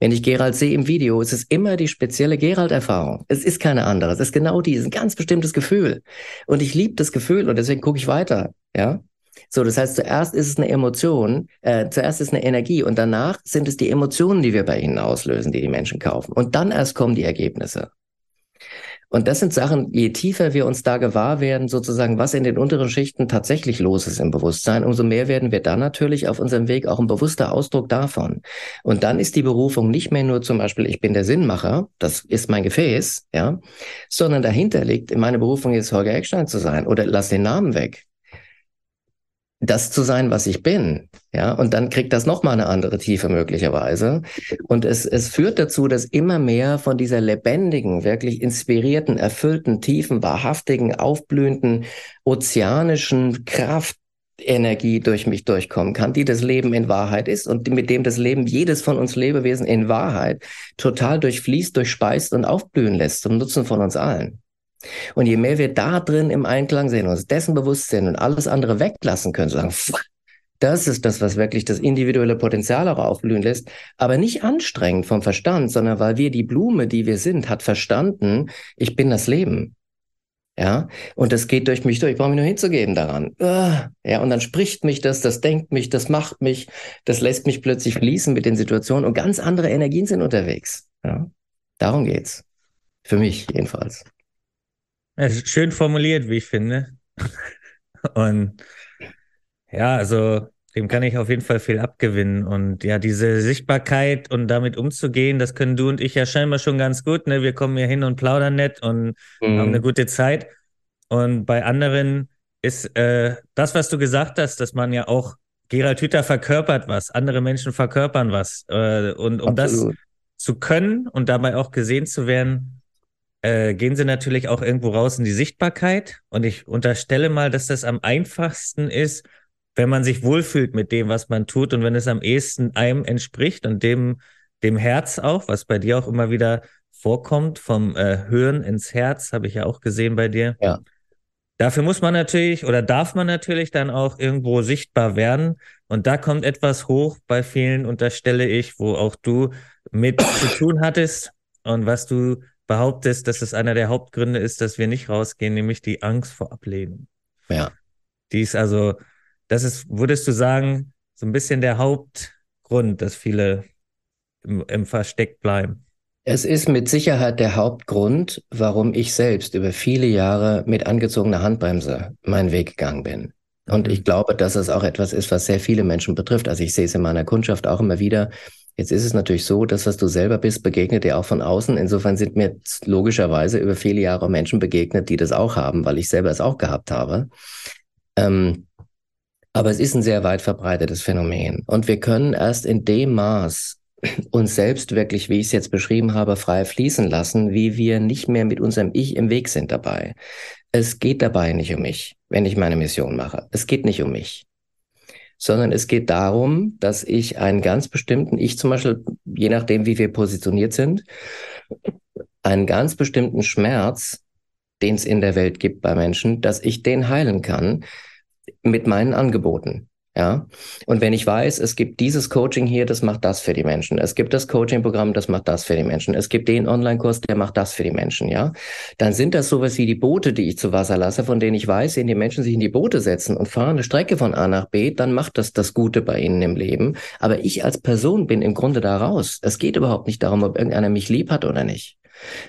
Wenn ich Gerald sehe im Video, ist es immer die spezielle Gerald-Erfahrung. Es ist keine andere. Es ist genau dieses, ein ganz bestimmtes Gefühl. Und ich liebe das Gefühl und deswegen gucke ich weiter. Ja. So, das heißt, zuerst ist es eine Emotion, äh, zuerst ist es eine Energie und danach sind es die Emotionen, die wir bei ihnen auslösen, die die Menschen kaufen. Und dann erst kommen die Ergebnisse. Und das sind Sachen, je tiefer wir uns da gewahr werden, sozusagen, was in den unteren Schichten tatsächlich los ist im Bewusstsein, umso mehr werden wir dann natürlich auf unserem Weg auch ein bewusster Ausdruck davon. Und dann ist die Berufung nicht mehr nur zum Beispiel, ich bin der Sinnmacher, das ist mein Gefäß, ja, sondern dahinter liegt, meine Berufung ist Holger Eckstein zu sein oder lass den Namen weg das zu sein, was ich bin. Ja, und dann kriegt das nochmal eine andere Tiefe möglicherweise. Und es, es führt dazu, dass immer mehr von dieser lebendigen, wirklich inspirierten, erfüllten, tiefen, wahrhaftigen, aufblühenden, ozeanischen Kraft Energie durch mich durchkommen kann, die das Leben in Wahrheit ist und mit dem das Leben jedes von uns Lebewesen in Wahrheit total durchfließt, durchspeist und aufblühen lässt zum Nutzen von uns allen. Und je mehr wir da drin im Einklang sehen, uns dessen bewusst sind und alles andere weglassen können, sagen, das ist das, was wirklich das individuelle Potenzial auch aufblühen lässt, aber nicht anstrengend vom Verstand, sondern weil wir die Blume, die wir sind, hat verstanden, ich bin das Leben. Ja, und das geht durch mich durch. Ich brauche mich nur hinzugeben daran. Ja, und dann spricht mich das, das denkt mich, das macht mich, das lässt mich plötzlich fließen mit den Situationen und ganz andere Energien sind unterwegs. Ja, darum geht's. Für mich jedenfalls. Ja, schön formuliert, wie ich finde. Und ja, also dem kann ich auf jeden Fall viel abgewinnen. Und ja, diese Sichtbarkeit und damit umzugehen, das können du und ich ja scheinbar schon ganz gut. Ne? Wir kommen hier hin und plaudern nett und mhm. haben eine gute Zeit. Und bei anderen ist äh, das, was du gesagt hast, dass man ja auch, Gerald Hüther verkörpert was, andere Menschen verkörpern was. Äh, und um Absolut. das zu können und dabei auch gesehen zu werden, äh, gehen sie natürlich auch irgendwo raus in die Sichtbarkeit. Und ich unterstelle mal, dass das am einfachsten ist, wenn man sich wohlfühlt mit dem, was man tut und wenn es am ehesten einem entspricht und dem, dem Herz auch, was bei dir auch immer wieder vorkommt, vom äh, Hören ins Herz, habe ich ja auch gesehen bei dir. Ja. Dafür muss man natürlich oder darf man natürlich dann auch irgendwo sichtbar werden. Und da kommt etwas hoch bei vielen, unterstelle ich, wo auch du mit zu tun hattest und was du behauptest, dass es einer der Hauptgründe ist, dass wir nicht rausgehen, nämlich die Angst vor Ablehnung. Ja. Die ist also, das ist, würdest du sagen, so ein bisschen der Hauptgrund, dass viele im, im Versteck bleiben. Es ist mit Sicherheit der Hauptgrund, warum ich selbst über viele Jahre mit angezogener Handbremse meinen Weg gegangen bin. Und ich mhm. glaube, dass es auch etwas ist, was sehr viele Menschen betrifft. Also ich sehe es in meiner Kundschaft auch immer wieder, Jetzt ist es natürlich so, dass was du selber bist, begegnet dir auch von außen. Insofern sind mir logischerweise über viele Jahre Menschen begegnet, die das auch haben, weil ich selber es auch gehabt habe. Ähm, aber es ist ein sehr weit verbreitetes Phänomen. Und wir können erst in dem Maß uns selbst wirklich, wie ich es jetzt beschrieben habe, frei fließen lassen, wie wir nicht mehr mit unserem Ich im Weg sind dabei. Es geht dabei nicht um mich, wenn ich meine Mission mache. Es geht nicht um mich sondern es geht darum, dass ich einen ganz bestimmten, ich zum Beispiel, je nachdem, wie wir positioniert sind, einen ganz bestimmten Schmerz, den es in der Welt gibt bei Menschen, dass ich den heilen kann mit meinen Angeboten. Ja. Und wenn ich weiß, es gibt dieses Coaching hier, das macht das für die Menschen. Es gibt das Coaching-Programm, das macht das für die Menschen. Es gibt den Online-Kurs, der macht das für die Menschen, ja. Dann sind das sowas wie die Boote, die ich zu Wasser lasse, von denen ich weiß, wenn die Menschen sich in die Boote setzen und fahren eine Strecke von A nach B, dann macht das das Gute bei ihnen im Leben. Aber ich als Person bin im Grunde da raus. Es geht überhaupt nicht darum, ob irgendeiner mich lieb hat oder nicht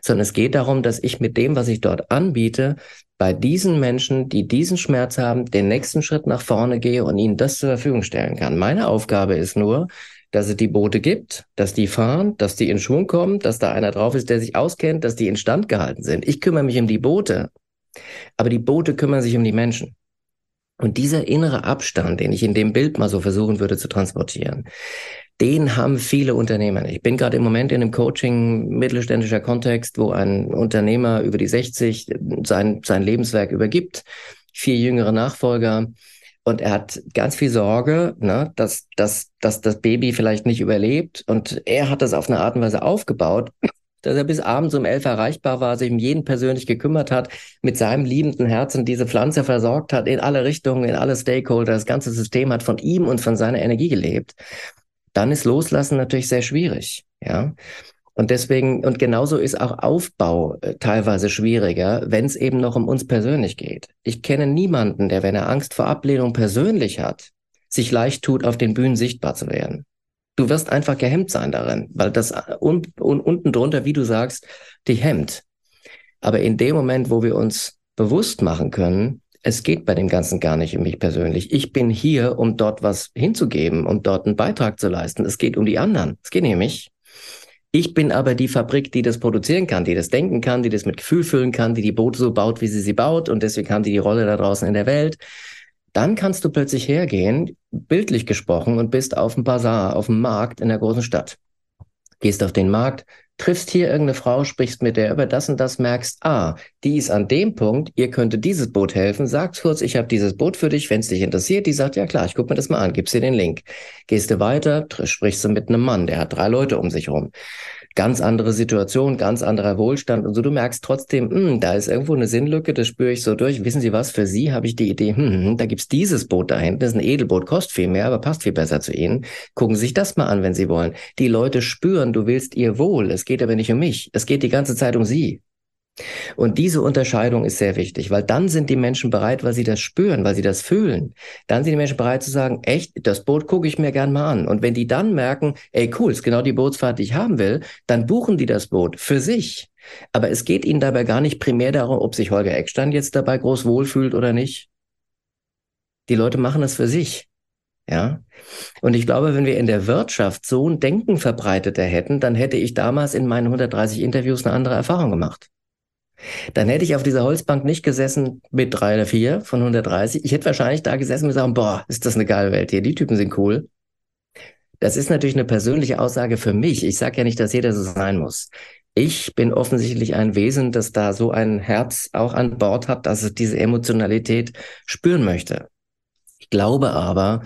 sondern es geht darum, dass ich mit dem, was ich dort anbiete, bei diesen Menschen, die diesen Schmerz haben, den nächsten Schritt nach vorne gehe und ihnen das zur Verfügung stellen kann. Meine Aufgabe ist nur, dass es die Boote gibt, dass die fahren, dass die in Schwung kommen, dass da einer drauf ist, der sich auskennt, dass die instand gehalten sind. Ich kümmere mich um die Boote, aber die Boote kümmern sich um die Menschen. Und dieser innere Abstand, den ich in dem Bild mal so versuchen würde zu transportieren, den haben viele Unternehmer. Ich bin gerade im Moment in einem Coaching mittelständischer Kontext, wo ein Unternehmer über die 60 sein, sein Lebenswerk übergibt, vier jüngere Nachfolger. Und er hat ganz viel Sorge, ne, dass, dass, dass das Baby vielleicht nicht überlebt. Und er hat das auf eine Art und Weise aufgebaut, dass er bis abends um elf erreichbar war, sich um jeden persönlich gekümmert hat, mit seinem liebenden Herzen diese Pflanze versorgt hat, in alle Richtungen, in alle Stakeholder. Das ganze System hat von ihm und von seiner Energie gelebt dann ist Loslassen natürlich sehr schwierig. Ja. Und deswegen, und genauso ist auch Aufbau äh, teilweise schwieriger, wenn es eben noch um uns persönlich geht. Ich kenne niemanden, der, wenn er Angst vor Ablehnung persönlich hat, sich leicht tut, auf den Bühnen sichtbar zu werden. Du wirst einfach gehemmt sein darin, weil das äh, un, un, unten drunter, wie du sagst, dich hemmt. Aber in dem Moment, wo wir uns bewusst machen können, es geht bei dem Ganzen gar nicht um mich persönlich. Ich bin hier, um dort was hinzugeben, um dort einen Beitrag zu leisten. Es geht um die anderen. Es geht nicht um mich. Ich bin aber die Fabrik, die das produzieren kann, die das denken kann, die das mit Gefühl füllen kann, die die Boote so baut, wie sie sie baut und deswegen haben die die Rolle da draußen in der Welt. Dann kannst du plötzlich hergehen, bildlich gesprochen, und bist auf dem Bazar, auf dem Markt in der großen Stadt. Gehst auf den Markt, triffst hier irgendeine Frau, sprichst mit der über das und das, merkst, ah, die ist an dem Punkt, ihr könnte dieses Boot helfen, sagst kurz, ich habe dieses Boot für dich, wenn es dich interessiert, die sagt, ja klar, ich guck mir das mal an, gibst dir den Link. Gehst du weiter, sprichst du mit einem Mann, der hat drei Leute um sich rum ganz andere Situation, ganz anderer Wohlstand und so. Du merkst trotzdem, mh, hm, da ist irgendwo eine Sinnlücke, das spüre ich so durch. Wissen Sie was, für Sie habe ich die Idee, hm, hm, da gibt's dieses Boot da hinten, das ist ein Edelboot, kostet viel mehr, aber passt viel besser zu Ihnen. Gucken Sie sich das mal an, wenn Sie wollen. Die Leute spüren, du willst ihr Wohl. Es geht aber nicht um mich. Es geht die ganze Zeit um Sie. Und diese Unterscheidung ist sehr wichtig, weil dann sind die Menschen bereit, weil sie das spüren, weil sie das fühlen. Dann sind die Menschen bereit zu sagen, echt, das Boot gucke ich mir gern mal an. Und wenn die dann merken, ey, cool, ist genau die Bootsfahrt, die ich haben will, dann buchen die das Boot für sich. Aber es geht ihnen dabei gar nicht primär darum, ob sich Holger Eckstein jetzt dabei groß wohlfühlt oder nicht. Die Leute machen es für sich. Ja. Und ich glaube, wenn wir in der Wirtschaft so ein Denken verbreiteter hätten, dann hätte ich damals in meinen 130 Interviews eine andere Erfahrung gemacht. Dann hätte ich auf dieser Holzbank nicht gesessen mit drei oder vier von 130. Ich hätte wahrscheinlich da gesessen und gesagt, boah, ist das eine geile Welt hier. Die Typen sind cool. Das ist natürlich eine persönliche Aussage für mich. Ich sage ja nicht, dass jeder so sein muss. Ich bin offensichtlich ein Wesen, das da so ein Herz auch an Bord hat, dass es diese Emotionalität spüren möchte. Ich glaube aber,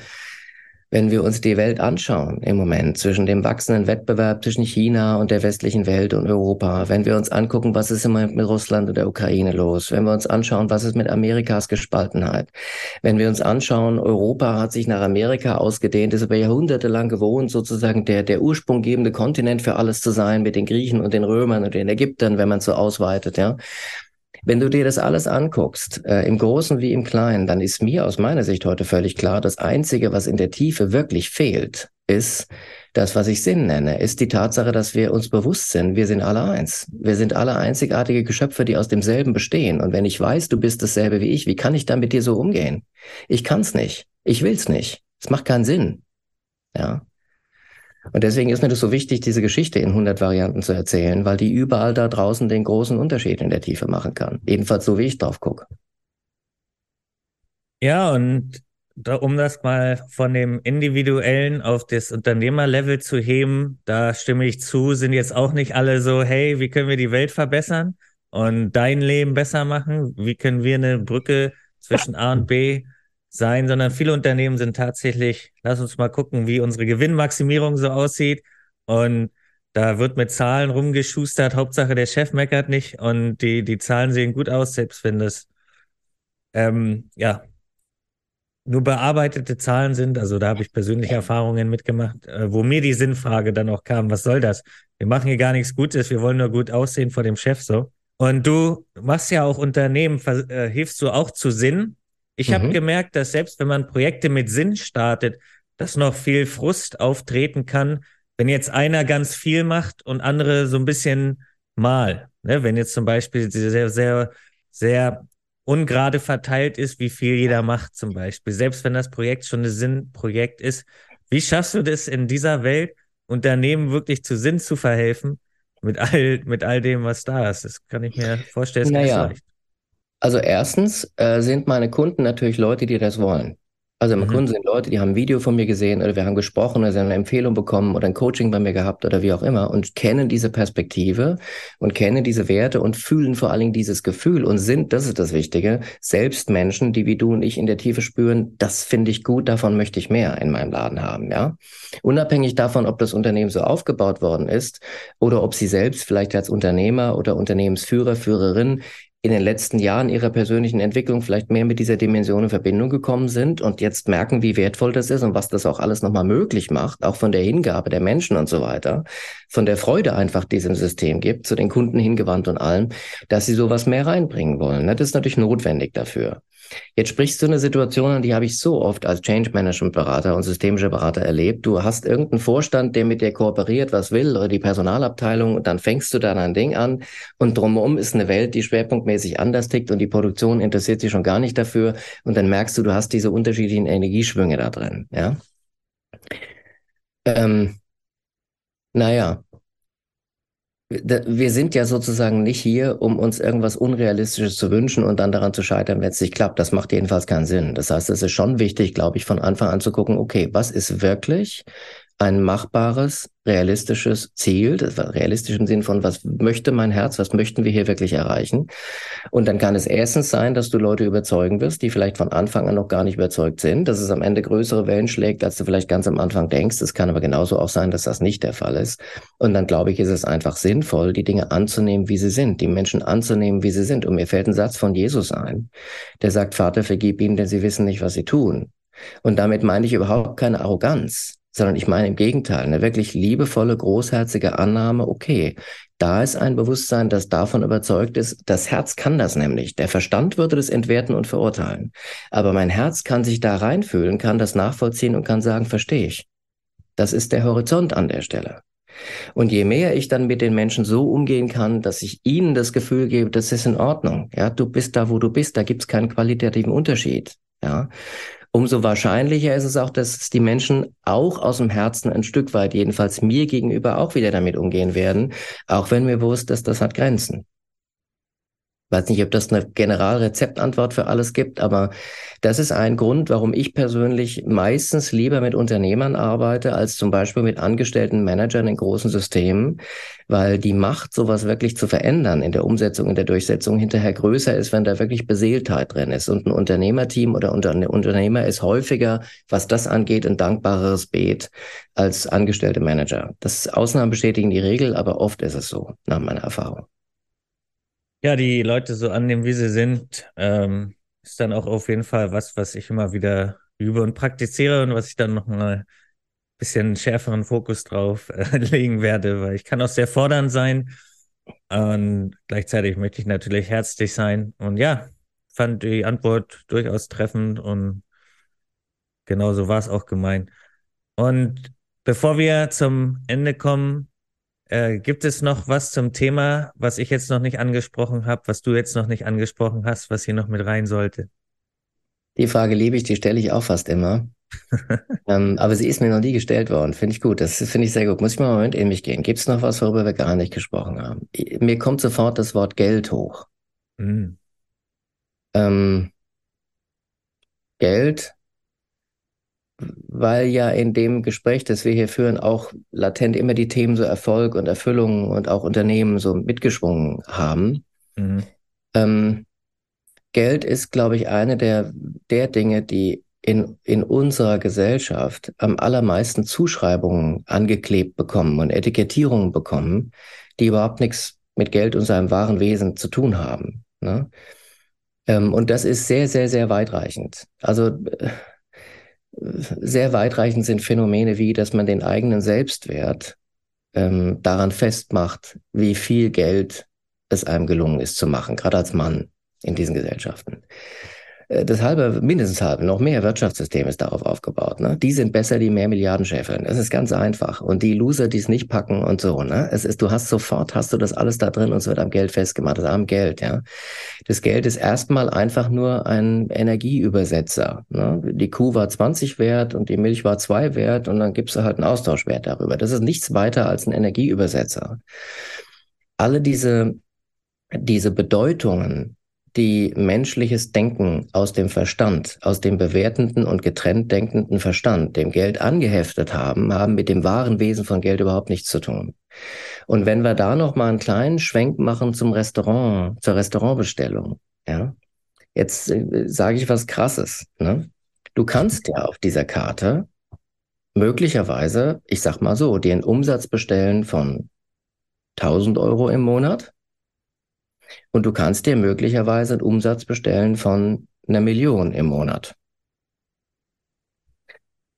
wenn wir uns die Welt anschauen im Moment zwischen dem wachsenden Wettbewerb zwischen China und der westlichen Welt und Europa, wenn wir uns angucken, was ist im Moment mit Russland und der Ukraine los, wenn wir uns anschauen, was ist mit Amerikas Gespaltenheit, wenn wir uns anschauen, Europa hat sich nach Amerika ausgedehnt, ist aber jahrhundertelang gewohnt, sozusagen der, der ursprunggebende Kontinent für alles zu sein, mit den Griechen und den Römern und den Ägyptern, wenn man so ausweitet, ja. Wenn du dir das alles anguckst, äh, im Großen wie im Kleinen, dann ist mir aus meiner Sicht heute völlig klar, das Einzige, was in der Tiefe wirklich fehlt, ist das, was ich Sinn nenne, ist die Tatsache, dass wir uns bewusst sind, wir sind alle eins. Wir sind alle einzigartige Geschöpfe, die aus demselben bestehen. Und wenn ich weiß, du bist dasselbe wie ich, wie kann ich dann mit dir so umgehen? Ich kann's nicht. Ich will's nicht. Es macht keinen Sinn. Ja. Und deswegen ist mir das so wichtig, diese Geschichte in 100 Varianten zu erzählen, weil die überall da draußen den großen Unterschied in der Tiefe machen kann. Jedenfalls so, wie ich drauf gucke. Ja, und da, um das mal von dem individuellen auf das Unternehmerlevel zu heben, da stimme ich zu, sind jetzt auch nicht alle so, hey, wie können wir die Welt verbessern und dein Leben besser machen? Wie können wir eine Brücke zwischen A und B sein, sondern viele Unternehmen sind tatsächlich, lass uns mal gucken, wie unsere Gewinnmaximierung so aussieht. Und Da wird mit Zahlen rumgeschustert, Hauptsache der Chef meckert nicht und die, die Zahlen sehen gut aus, selbst wenn das ähm, ja nur bearbeitete Zahlen sind. Also da habe ich persönliche Erfahrungen mitgemacht, äh, wo mir die Sinnfrage dann auch kam, was soll das? Wir machen hier gar nichts Gutes, wir wollen nur gut aussehen vor dem Chef so. Und du machst ja auch Unternehmen, äh, hilfst du auch zu Sinn. Ich mhm. habe gemerkt, dass selbst wenn man Projekte mit Sinn startet, dass noch viel Frust auftreten kann, wenn jetzt einer ganz viel macht und andere so ein bisschen mal. Ne? Wenn jetzt zum Beispiel sehr, sehr, sehr ungerade verteilt ist, wie viel jeder macht zum Beispiel. Selbst wenn das Projekt schon ein Sinnprojekt ist. Wie schaffst du das in dieser Welt, Unternehmen wirklich zu Sinn zu verhelfen mit all, mit all dem, was da ist? Das kann ich mir vorstellen, ist naja. leicht. Also erstens äh, sind meine Kunden natürlich Leute, die das wollen. Also im mhm. Grunde sind Leute, die haben ein Video von mir gesehen oder wir haben gesprochen oder sie haben eine Empfehlung bekommen oder ein Coaching bei mir gehabt oder wie auch immer und kennen diese Perspektive und kennen diese Werte und fühlen vor allen Dingen dieses Gefühl und sind, das ist das Wichtige, selbst Menschen, die wie du und ich in der Tiefe spüren, das finde ich gut, davon möchte ich mehr in meinem Laden haben, ja. Unabhängig davon, ob das Unternehmen so aufgebaut worden ist oder ob sie selbst vielleicht als Unternehmer oder Unternehmensführer, Führerin in den letzten Jahren ihrer persönlichen Entwicklung vielleicht mehr mit dieser Dimension in Verbindung gekommen sind und jetzt merken, wie wertvoll das ist und was das auch alles nochmal möglich macht, auch von der Hingabe der Menschen und so weiter, von der Freude einfach diesem System gibt, zu den Kunden hingewandt und allem, dass sie sowas mehr reinbringen wollen. Das ist natürlich notwendig dafür. Jetzt sprichst du eine Situation an, die habe ich so oft als Change Management Berater und systemischer Berater erlebt. Du hast irgendeinen Vorstand, der mit dir kooperiert, was will, oder die Personalabteilung, und dann fängst du dann ein Ding an und drumherum ist eine Welt, die schwerpunktmäßig anders tickt und die Produktion interessiert sich schon gar nicht dafür und dann merkst du, du hast diese unterschiedlichen Energieschwünge da drin, ja. Ähm, naja, wir sind ja sozusagen nicht hier, um uns irgendwas Unrealistisches zu wünschen und dann daran zu scheitern, wenn es nicht klappt. Das macht jedenfalls keinen Sinn. Das heißt, es ist schon wichtig, glaube ich, von Anfang an zu gucken, okay, was ist wirklich ein machbares, realistisches Ziel, das war realistisch im Sinn von, was möchte mein Herz, was möchten wir hier wirklich erreichen? Und dann kann es erstens sein, dass du Leute überzeugen wirst, die vielleicht von Anfang an noch gar nicht überzeugt sind, dass es am Ende größere Wellen schlägt, als du vielleicht ganz am Anfang denkst. Es kann aber genauso auch sein, dass das nicht der Fall ist. Und dann glaube ich, ist es einfach sinnvoll, die Dinge anzunehmen, wie sie sind, die Menschen anzunehmen, wie sie sind. Und mir fällt ein Satz von Jesus ein, der sagt, Vater, vergib ihnen, denn sie wissen nicht, was sie tun. Und damit meine ich überhaupt keine Arroganz sondern ich meine im Gegenteil, eine wirklich liebevolle, großherzige Annahme, okay, da ist ein Bewusstsein, das davon überzeugt ist, das Herz kann das nämlich. Der Verstand würde das entwerten und verurteilen. Aber mein Herz kann sich da reinfühlen, kann das nachvollziehen und kann sagen, verstehe ich. Das ist der Horizont an der Stelle. Und je mehr ich dann mit den Menschen so umgehen kann, dass ich ihnen das Gefühl gebe, das ist in Ordnung. Ja, du bist da, wo du bist, da gibt's keinen qualitativen Unterschied. Ja, umso wahrscheinlicher ist es auch, dass die Menschen auch aus dem Herzen ein Stück weit, jedenfalls mir gegenüber, auch wieder damit umgehen werden, auch wenn mir bewusst ist, das hat Grenzen weiß nicht, ob das eine Generalrezeptantwort für alles gibt, aber das ist ein Grund, warum ich persönlich meistens lieber mit Unternehmern arbeite, als zum Beispiel mit angestellten Managern in großen Systemen, weil die Macht, sowas wirklich zu verändern in der Umsetzung, in der Durchsetzung hinterher größer ist, wenn da wirklich Beseeltheit drin ist. Und ein Unternehmerteam oder ein Unternehmer ist häufiger, was das angeht, ein dankbareres Beet als angestellte Manager. Das Ausnahmen bestätigen die Regel, aber oft ist es so, nach meiner Erfahrung. Ja, die Leute so annehmen, wie sie sind, ähm, ist dann auch auf jeden Fall was, was ich immer wieder übe und praktiziere und was ich dann noch mal ein bisschen schärferen Fokus drauf äh, legen werde, weil ich kann auch sehr fordernd sein und gleichzeitig möchte ich natürlich herzlich sein und ja, fand die Antwort durchaus treffend und genauso war es auch gemeint. Und bevor wir zum Ende kommen, äh, gibt es noch was zum Thema, was ich jetzt noch nicht angesprochen habe, was du jetzt noch nicht angesprochen hast, was hier noch mit rein sollte? Die Frage liebe ich, die stelle ich auch fast immer. ähm, aber sie ist mir noch nie gestellt worden. Finde ich gut. Das finde ich sehr gut. Muss ich mal einen Moment in mich gehen. Gibt es noch was, worüber wir gar nicht gesprochen haben? Mir kommt sofort das Wort Geld hoch. Mm. Ähm, Geld weil ja in dem Gespräch, das wir hier führen, auch latent immer die Themen so Erfolg und Erfüllung und auch Unternehmen so mitgeschwungen haben. Mhm. Ähm, Geld ist, glaube ich, eine der, der Dinge, die in, in unserer Gesellschaft am allermeisten Zuschreibungen angeklebt bekommen und Etikettierungen bekommen, die überhaupt nichts mit Geld und seinem wahren Wesen zu tun haben. Ne? Ähm, und das ist sehr, sehr, sehr weitreichend. Also äh, sehr weitreichend sind Phänomene wie, dass man den eigenen Selbstwert ähm, daran festmacht, wie viel Geld es einem gelungen ist zu machen, gerade als Mann in diesen Gesellschaften. Äh, das halbe, mindestens halbe, noch mehr Wirtschaftssystem ist darauf aufgebaut. Ne? Die sind besser, die mehr Milliarden scheffeln. Das ist ganz einfach. Und die Loser, die es nicht packen und so. Ne? Es ist, du hast sofort, hast du das alles da drin und es wird am Geld festgemacht, das am Geld. Ja, das Geld ist erstmal einfach nur ein Energieübersetzer. Ne? Die Kuh war 20 wert und die Milch war 2 wert und dann gibst du halt einen Austauschwert darüber. Das ist nichts weiter als ein Energieübersetzer. Alle diese diese Bedeutungen die menschliches Denken aus dem Verstand, aus dem bewertenden und getrennt denkenden Verstand, dem Geld angeheftet haben, haben mit dem wahren Wesen von Geld überhaupt nichts zu tun. Und wenn wir da noch mal einen kleinen Schwenk machen zum Restaurant, zur Restaurantbestellung, ja, jetzt äh, sage ich was Krasses. Ne? Du kannst ja auf dieser Karte möglicherweise, ich sag mal so, dir einen Umsatz bestellen von 1000 Euro im Monat und du kannst dir möglicherweise einen Umsatz bestellen von einer Million im Monat.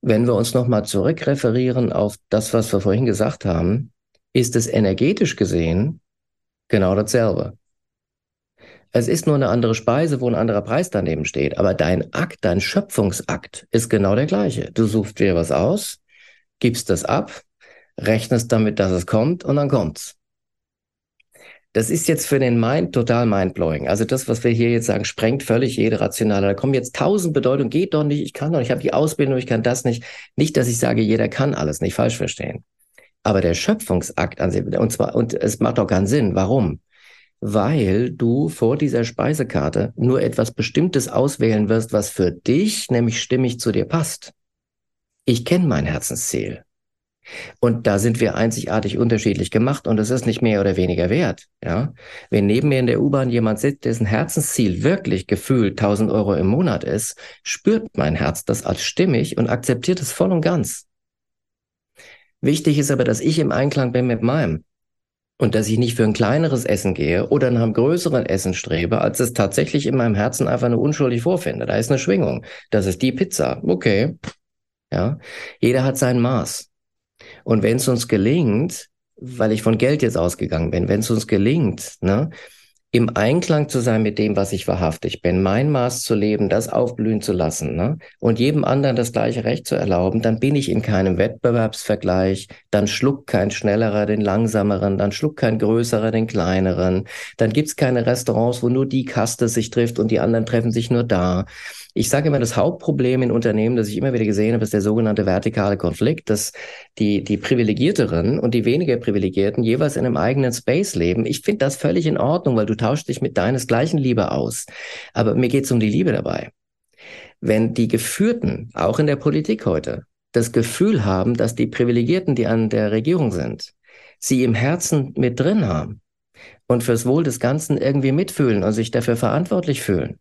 Wenn wir uns nochmal zurückreferieren auf das, was wir vorhin gesagt haben, ist es energetisch gesehen genau dasselbe. Es ist nur eine andere Speise, wo ein anderer Preis daneben steht. Aber dein Akt, dein Schöpfungsakt ist genau der gleiche. Du suchst dir was aus, gibst das ab, rechnest damit, dass es kommt und dann kommt's. Das ist jetzt für den Mind total mindblowing. Also das, was wir hier jetzt sagen, sprengt völlig jede rationale. Da kommen jetzt tausend Bedeutungen, geht doch nicht, ich kann doch, ich habe die Ausbildung, ich kann das nicht. Nicht, dass ich sage, jeder kann alles, nicht falsch verstehen. Aber der Schöpfungsakt an sich, und zwar, und es macht doch keinen Sinn. Warum? Weil du vor dieser Speisekarte nur etwas Bestimmtes auswählen wirst, was für dich nämlich stimmig zu dir passt. Ich kenne mein Herzensziel. Und da sind wir einzigartig unterschiedlich gemacht und es ist nicht mehr oder weniger wert. Ja, wenn neben mir in der U-Bahn jemand sitzt, dessen Herzensziel wirklich gefühlt 1000 Euro im Monat ist, spürt mein Herz das als stimmig und akzeptiert es voll und ganz. Wichtig ist aber, dass ich im Einklang bin mit meinem und dass ich nicht für ein kleineres Essen gehe oder nach einem größeren Essen strebe, als es tatsächlich in meinem Herzen einfach nur unschuldig vorfinde. Da ist eine Schwingung. Das ist die Pizza. Okay. Ja. Jeder hat sein Maß. Und wenn es uns gelingt, weil ich von Geld jetzt ausgegangen bin, wenn es uns gelingt, ne, im Einklang zu sein mit dem, was ich wahrhaftig bin, mein Maß zu leben, das aufblühen zu lassen ne? und jedem anderen das gleiche Recht zu erlauben, dann bin ich in keinem Wettbewerbsvergleich, dann schluckt kein Schnellerer den Langsameren, dann schluckt kein Größerer den Kleineren, dann gibt's keine Restaurants, wo nur die Kaste sich trifft und die anderen treffen sich nur da. Ich sage immer, das Hauptproblem in Unternehmen, das ich immer wieder gesehen habe, ist der sogenannte vertikale Konflikt, dass die, die Privilegierteren und die weniger Privilegierten jeweils in einem eigenen Space leben. Ich finde das völlig in Ordnung, weil du tauschst dich mit deinesgleichen lieber aus. Aber mir geht es um die Liebe dabei. Wenn die Geführten, auch in der Politik heute, das Gefühl haben, dass die Privilegierten, die an der Regierung sind, sie im Herzen mit drin haben und fürs Wohl des Ganzen irgendwie mitfühlen und sich dafür verantwortlich fühlen,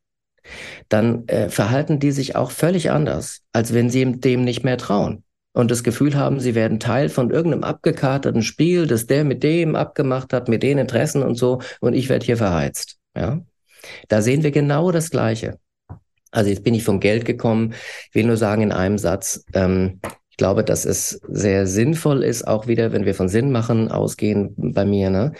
dann äh, verhalten die sich auch völlig anders, als wenn sie dem nicht mehr trauen und das Gefühl haben, sie werden Teil von irgendeinem abgekarteten Spiel, das der mit dem abgemacht hat, mit den Interessen und so, und ich werde hier verheizt. Ja, da sehen wir genau das Gleiche. Also jetzt bin ich vom Geld gekommen. Ich will nur sagen in einem Satz, ähm, ich glaube, dass es sehr sinnvoll ist, auch wieder, wenn wir von Sinn machen ausgehen bei mir, ne,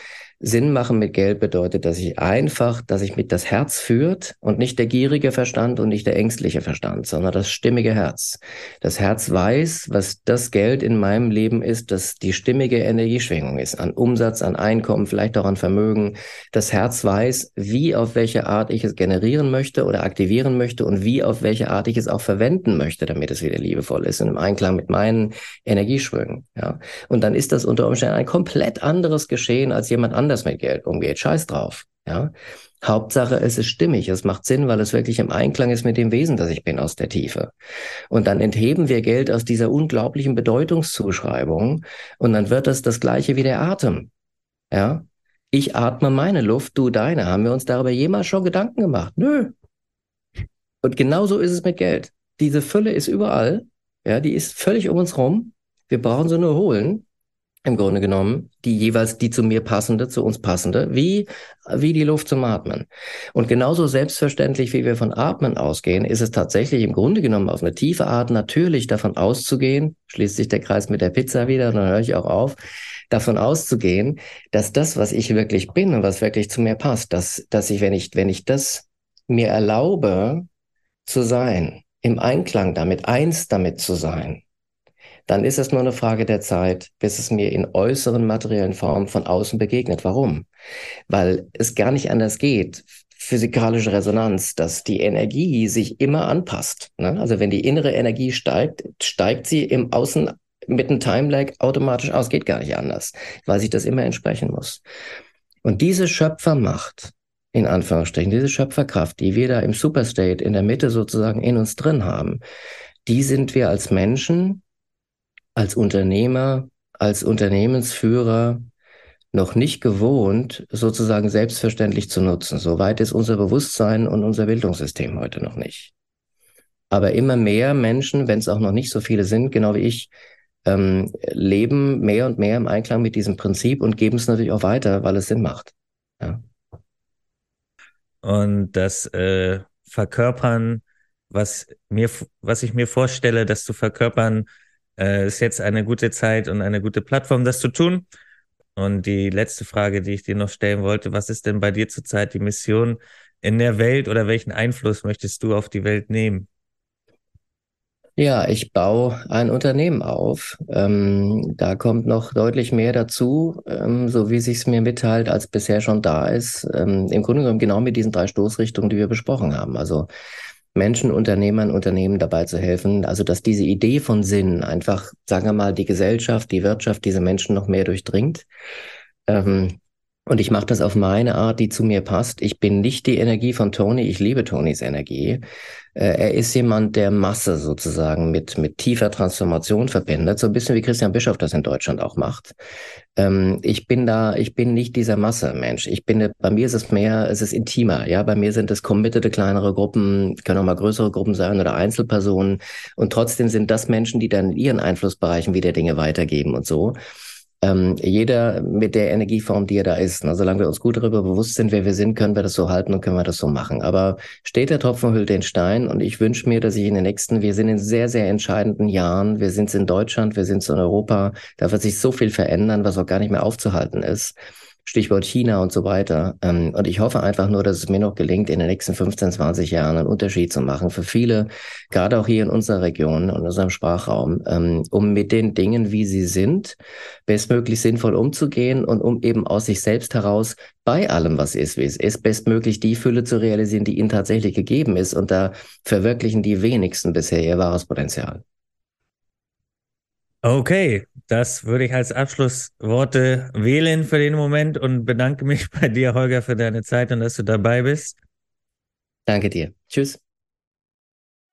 Sinn machen mit Geld bedeutet, dass ich einfach, dass ich mit das Herz führt und nicht der gierige Verstand und nicht der ängstliche Verstand, sondern das stimmige Herz. Das Herz weiß, was das Geld in meinem Leben ist, das die stimmige Energieschwingung ist, an Umsatz, an Einkommen, vielleicht auch an Vermögen. Das Herz weiß, wie auf welche Art ich es generieren möchte oder aktivieren möchte und wie auf welche Art ich es auch verwenden möchte, damit es wieder liebevoll ist und im Einklang mit meinen Energieschwüngen. Ja. Und dann ist das unter Umständen ein komplett anderes Geschehen als jemand anderes anders mit Geld umgeht. Scheiß drauf. Ja. Hauptsache, es ist stimmig, es macht Sinn, weil es wirklich im Einklang ist mit dem Wesen, das ich bin aus der Tiefe. Und dann entheben wir Geld aus dieser unglaublichen Bedeutungszuschreibung und dann wird das das gleiche wie der Atem. Ja. Ich atme meine Luft, du deine. Haben wir uns darüber jemals schon Gedanken gemacht? Nö. Und genauso ist es mit Geld. diese Fülle ist überall. Ja, die ist völlig um uns rum. Wir brauchen sie nur holen im Grunde genommen, die jeweils die zu mir passende, zu uns passende, wie, wie die Luft zum Atmen. Und genauso selbstverständlich, wie wir von Atmen ausgehen, ist es tatsächlich im Grunde genommen auf eine tiefe Art natürlich davon auszugehen, schließt sich der Kreis mit der Pizza wieder, dann höre ich auch auf, davon auszugehen, dass das, was ich wirklich bin und was wirklich zu mir passt, dass, dass ich, wenn ich, wenn ich das mir erlaube zu sein, im Einklang damit, eins damit zu sein, dann ist es nur eine Frage der Zeit, bis es mir in äußeren materiellen Formen von außen begegnet. Warum? Weil es gar nicht anders geht. Physikalische Resonanz, dass die Energie sich immer anpasst. Ne? Also wenn die innere Energie steigt, steigt sie im Außen mit einem Time-Lag automatisch aus. Geht gar nicht anders, weil sich das immer entsprechen muss. Und diese Schöpfermacht, in Anführungsstrichen, diese Schöpferkraft, die wir da im Superstate in der Mitte sozusagen in uns drin haben, die sind wir als Menschen als Unternehmer, als Unternehmensführer noch nicht gewohnt, sozusagen selbstverständlich zu nutzen. Soweit ist unser Bewusstsein und unser Bildungssystem heute noch nicht. Aber immer mehr Menschen, wenn es auch noch nicht so viele sind, genau wie ich, ähm, leben mehr und mehr im Einklang mit diesem Prinzip und geben es natürlich auch weiter, weil es Sinn macht. Ja. Und das äh, Verkörpern, was mir, was ich mir vorstelle, dass du verkörpern äh, ist jetzt eine gute Zeit und eine gute Plattform, das zu tun. Und die letzte Frage, die ich dir noch stellen wollte, was ist denn bei dir zurzeit die Mission in der Welt oder welchen Einfluss möchtest du auf die Welt nehmen? Ja, ich baue ein Unternehmen auf. Ähm, da kommt noch deutlich mehr dazu, ähm, so wie sich es mir mitteilt, als bisher schon da ist. Ähm, Im Grunde genommen genau mit diesen drei Stoßrichtungen, die wir besprochen haben. Also Menschen, Unternehmern, Unternehmen dabei zu helfen. Also, dass diese Idee von Sinn einfach, sagen wir mal, die Gesellschaft, die Wirtschaft, diese Menschen noch mehr durchdringt. Ähm, und ich mache das auf meine Art, die zu mir passt. Ich bin nicht die Energie von Tony, ich liebe Tonys Energie. Äh, er ist jemand, der Masse sozusagen mit, mit tiefer Transformation verbindet, so ein bisschen wie Christian Bischof das in Deutschland auch macht. Ähm, ich bin da, ich bin nicht dieser Masse-Mensch. Ich bin, bei mir ist es mehr, es ist intimer. Ja, bei mir sind es committete kleinere Gruppen, können auch mal größere Gruppen sein oder Einzelpersonen. Und trotzdem sind das Menschen, die dann in ihren Einflussbereichen wieder Dinge weitergeben und so ähm, jeder mit der Energieform, die er da ist. Na, solange wir uns gut darüber bewusst sind, wer wir sind, können wir das so halten und können wir das so machen. Aber steht der Tropfen hüllt den Stein und ich wünsche mir, dass ich in den nächsten, wir sind in sehr, sehr entscheidenden Jahren, wir sind in Deutschland, wir sind in Europa, da wird sich so viel verändern, was auch gar nicht mehr aufzuhalten ist. Stichwort China und so weiter. Ähm, und ich hoffe einfach nur, dass es mir noch gelingt, in den nächsten 15, 20 Jahren einen Unterschied zu machen für viele, gerade auch hier in unserer Region, in unserem Sprachraum, ähm, um mit den Dingen, wie sie sind, bestmöglich sinnvoll umzugehen und um eben aus sich selbst heraus bei allem, was ist, wie es ist, bestmöglich die Fülle zu realisieren, die ihnen tatsächlich gegeben ist. Und da verwirklichen die wenigsten bisher ihr wahres Potenzial. Okay, das würde ich als Abschlussworte wählen für den Moment und bedanke mich bei dir, Holger, für deine Zeit und dass du dabei bist. Danke dir. Tschüss.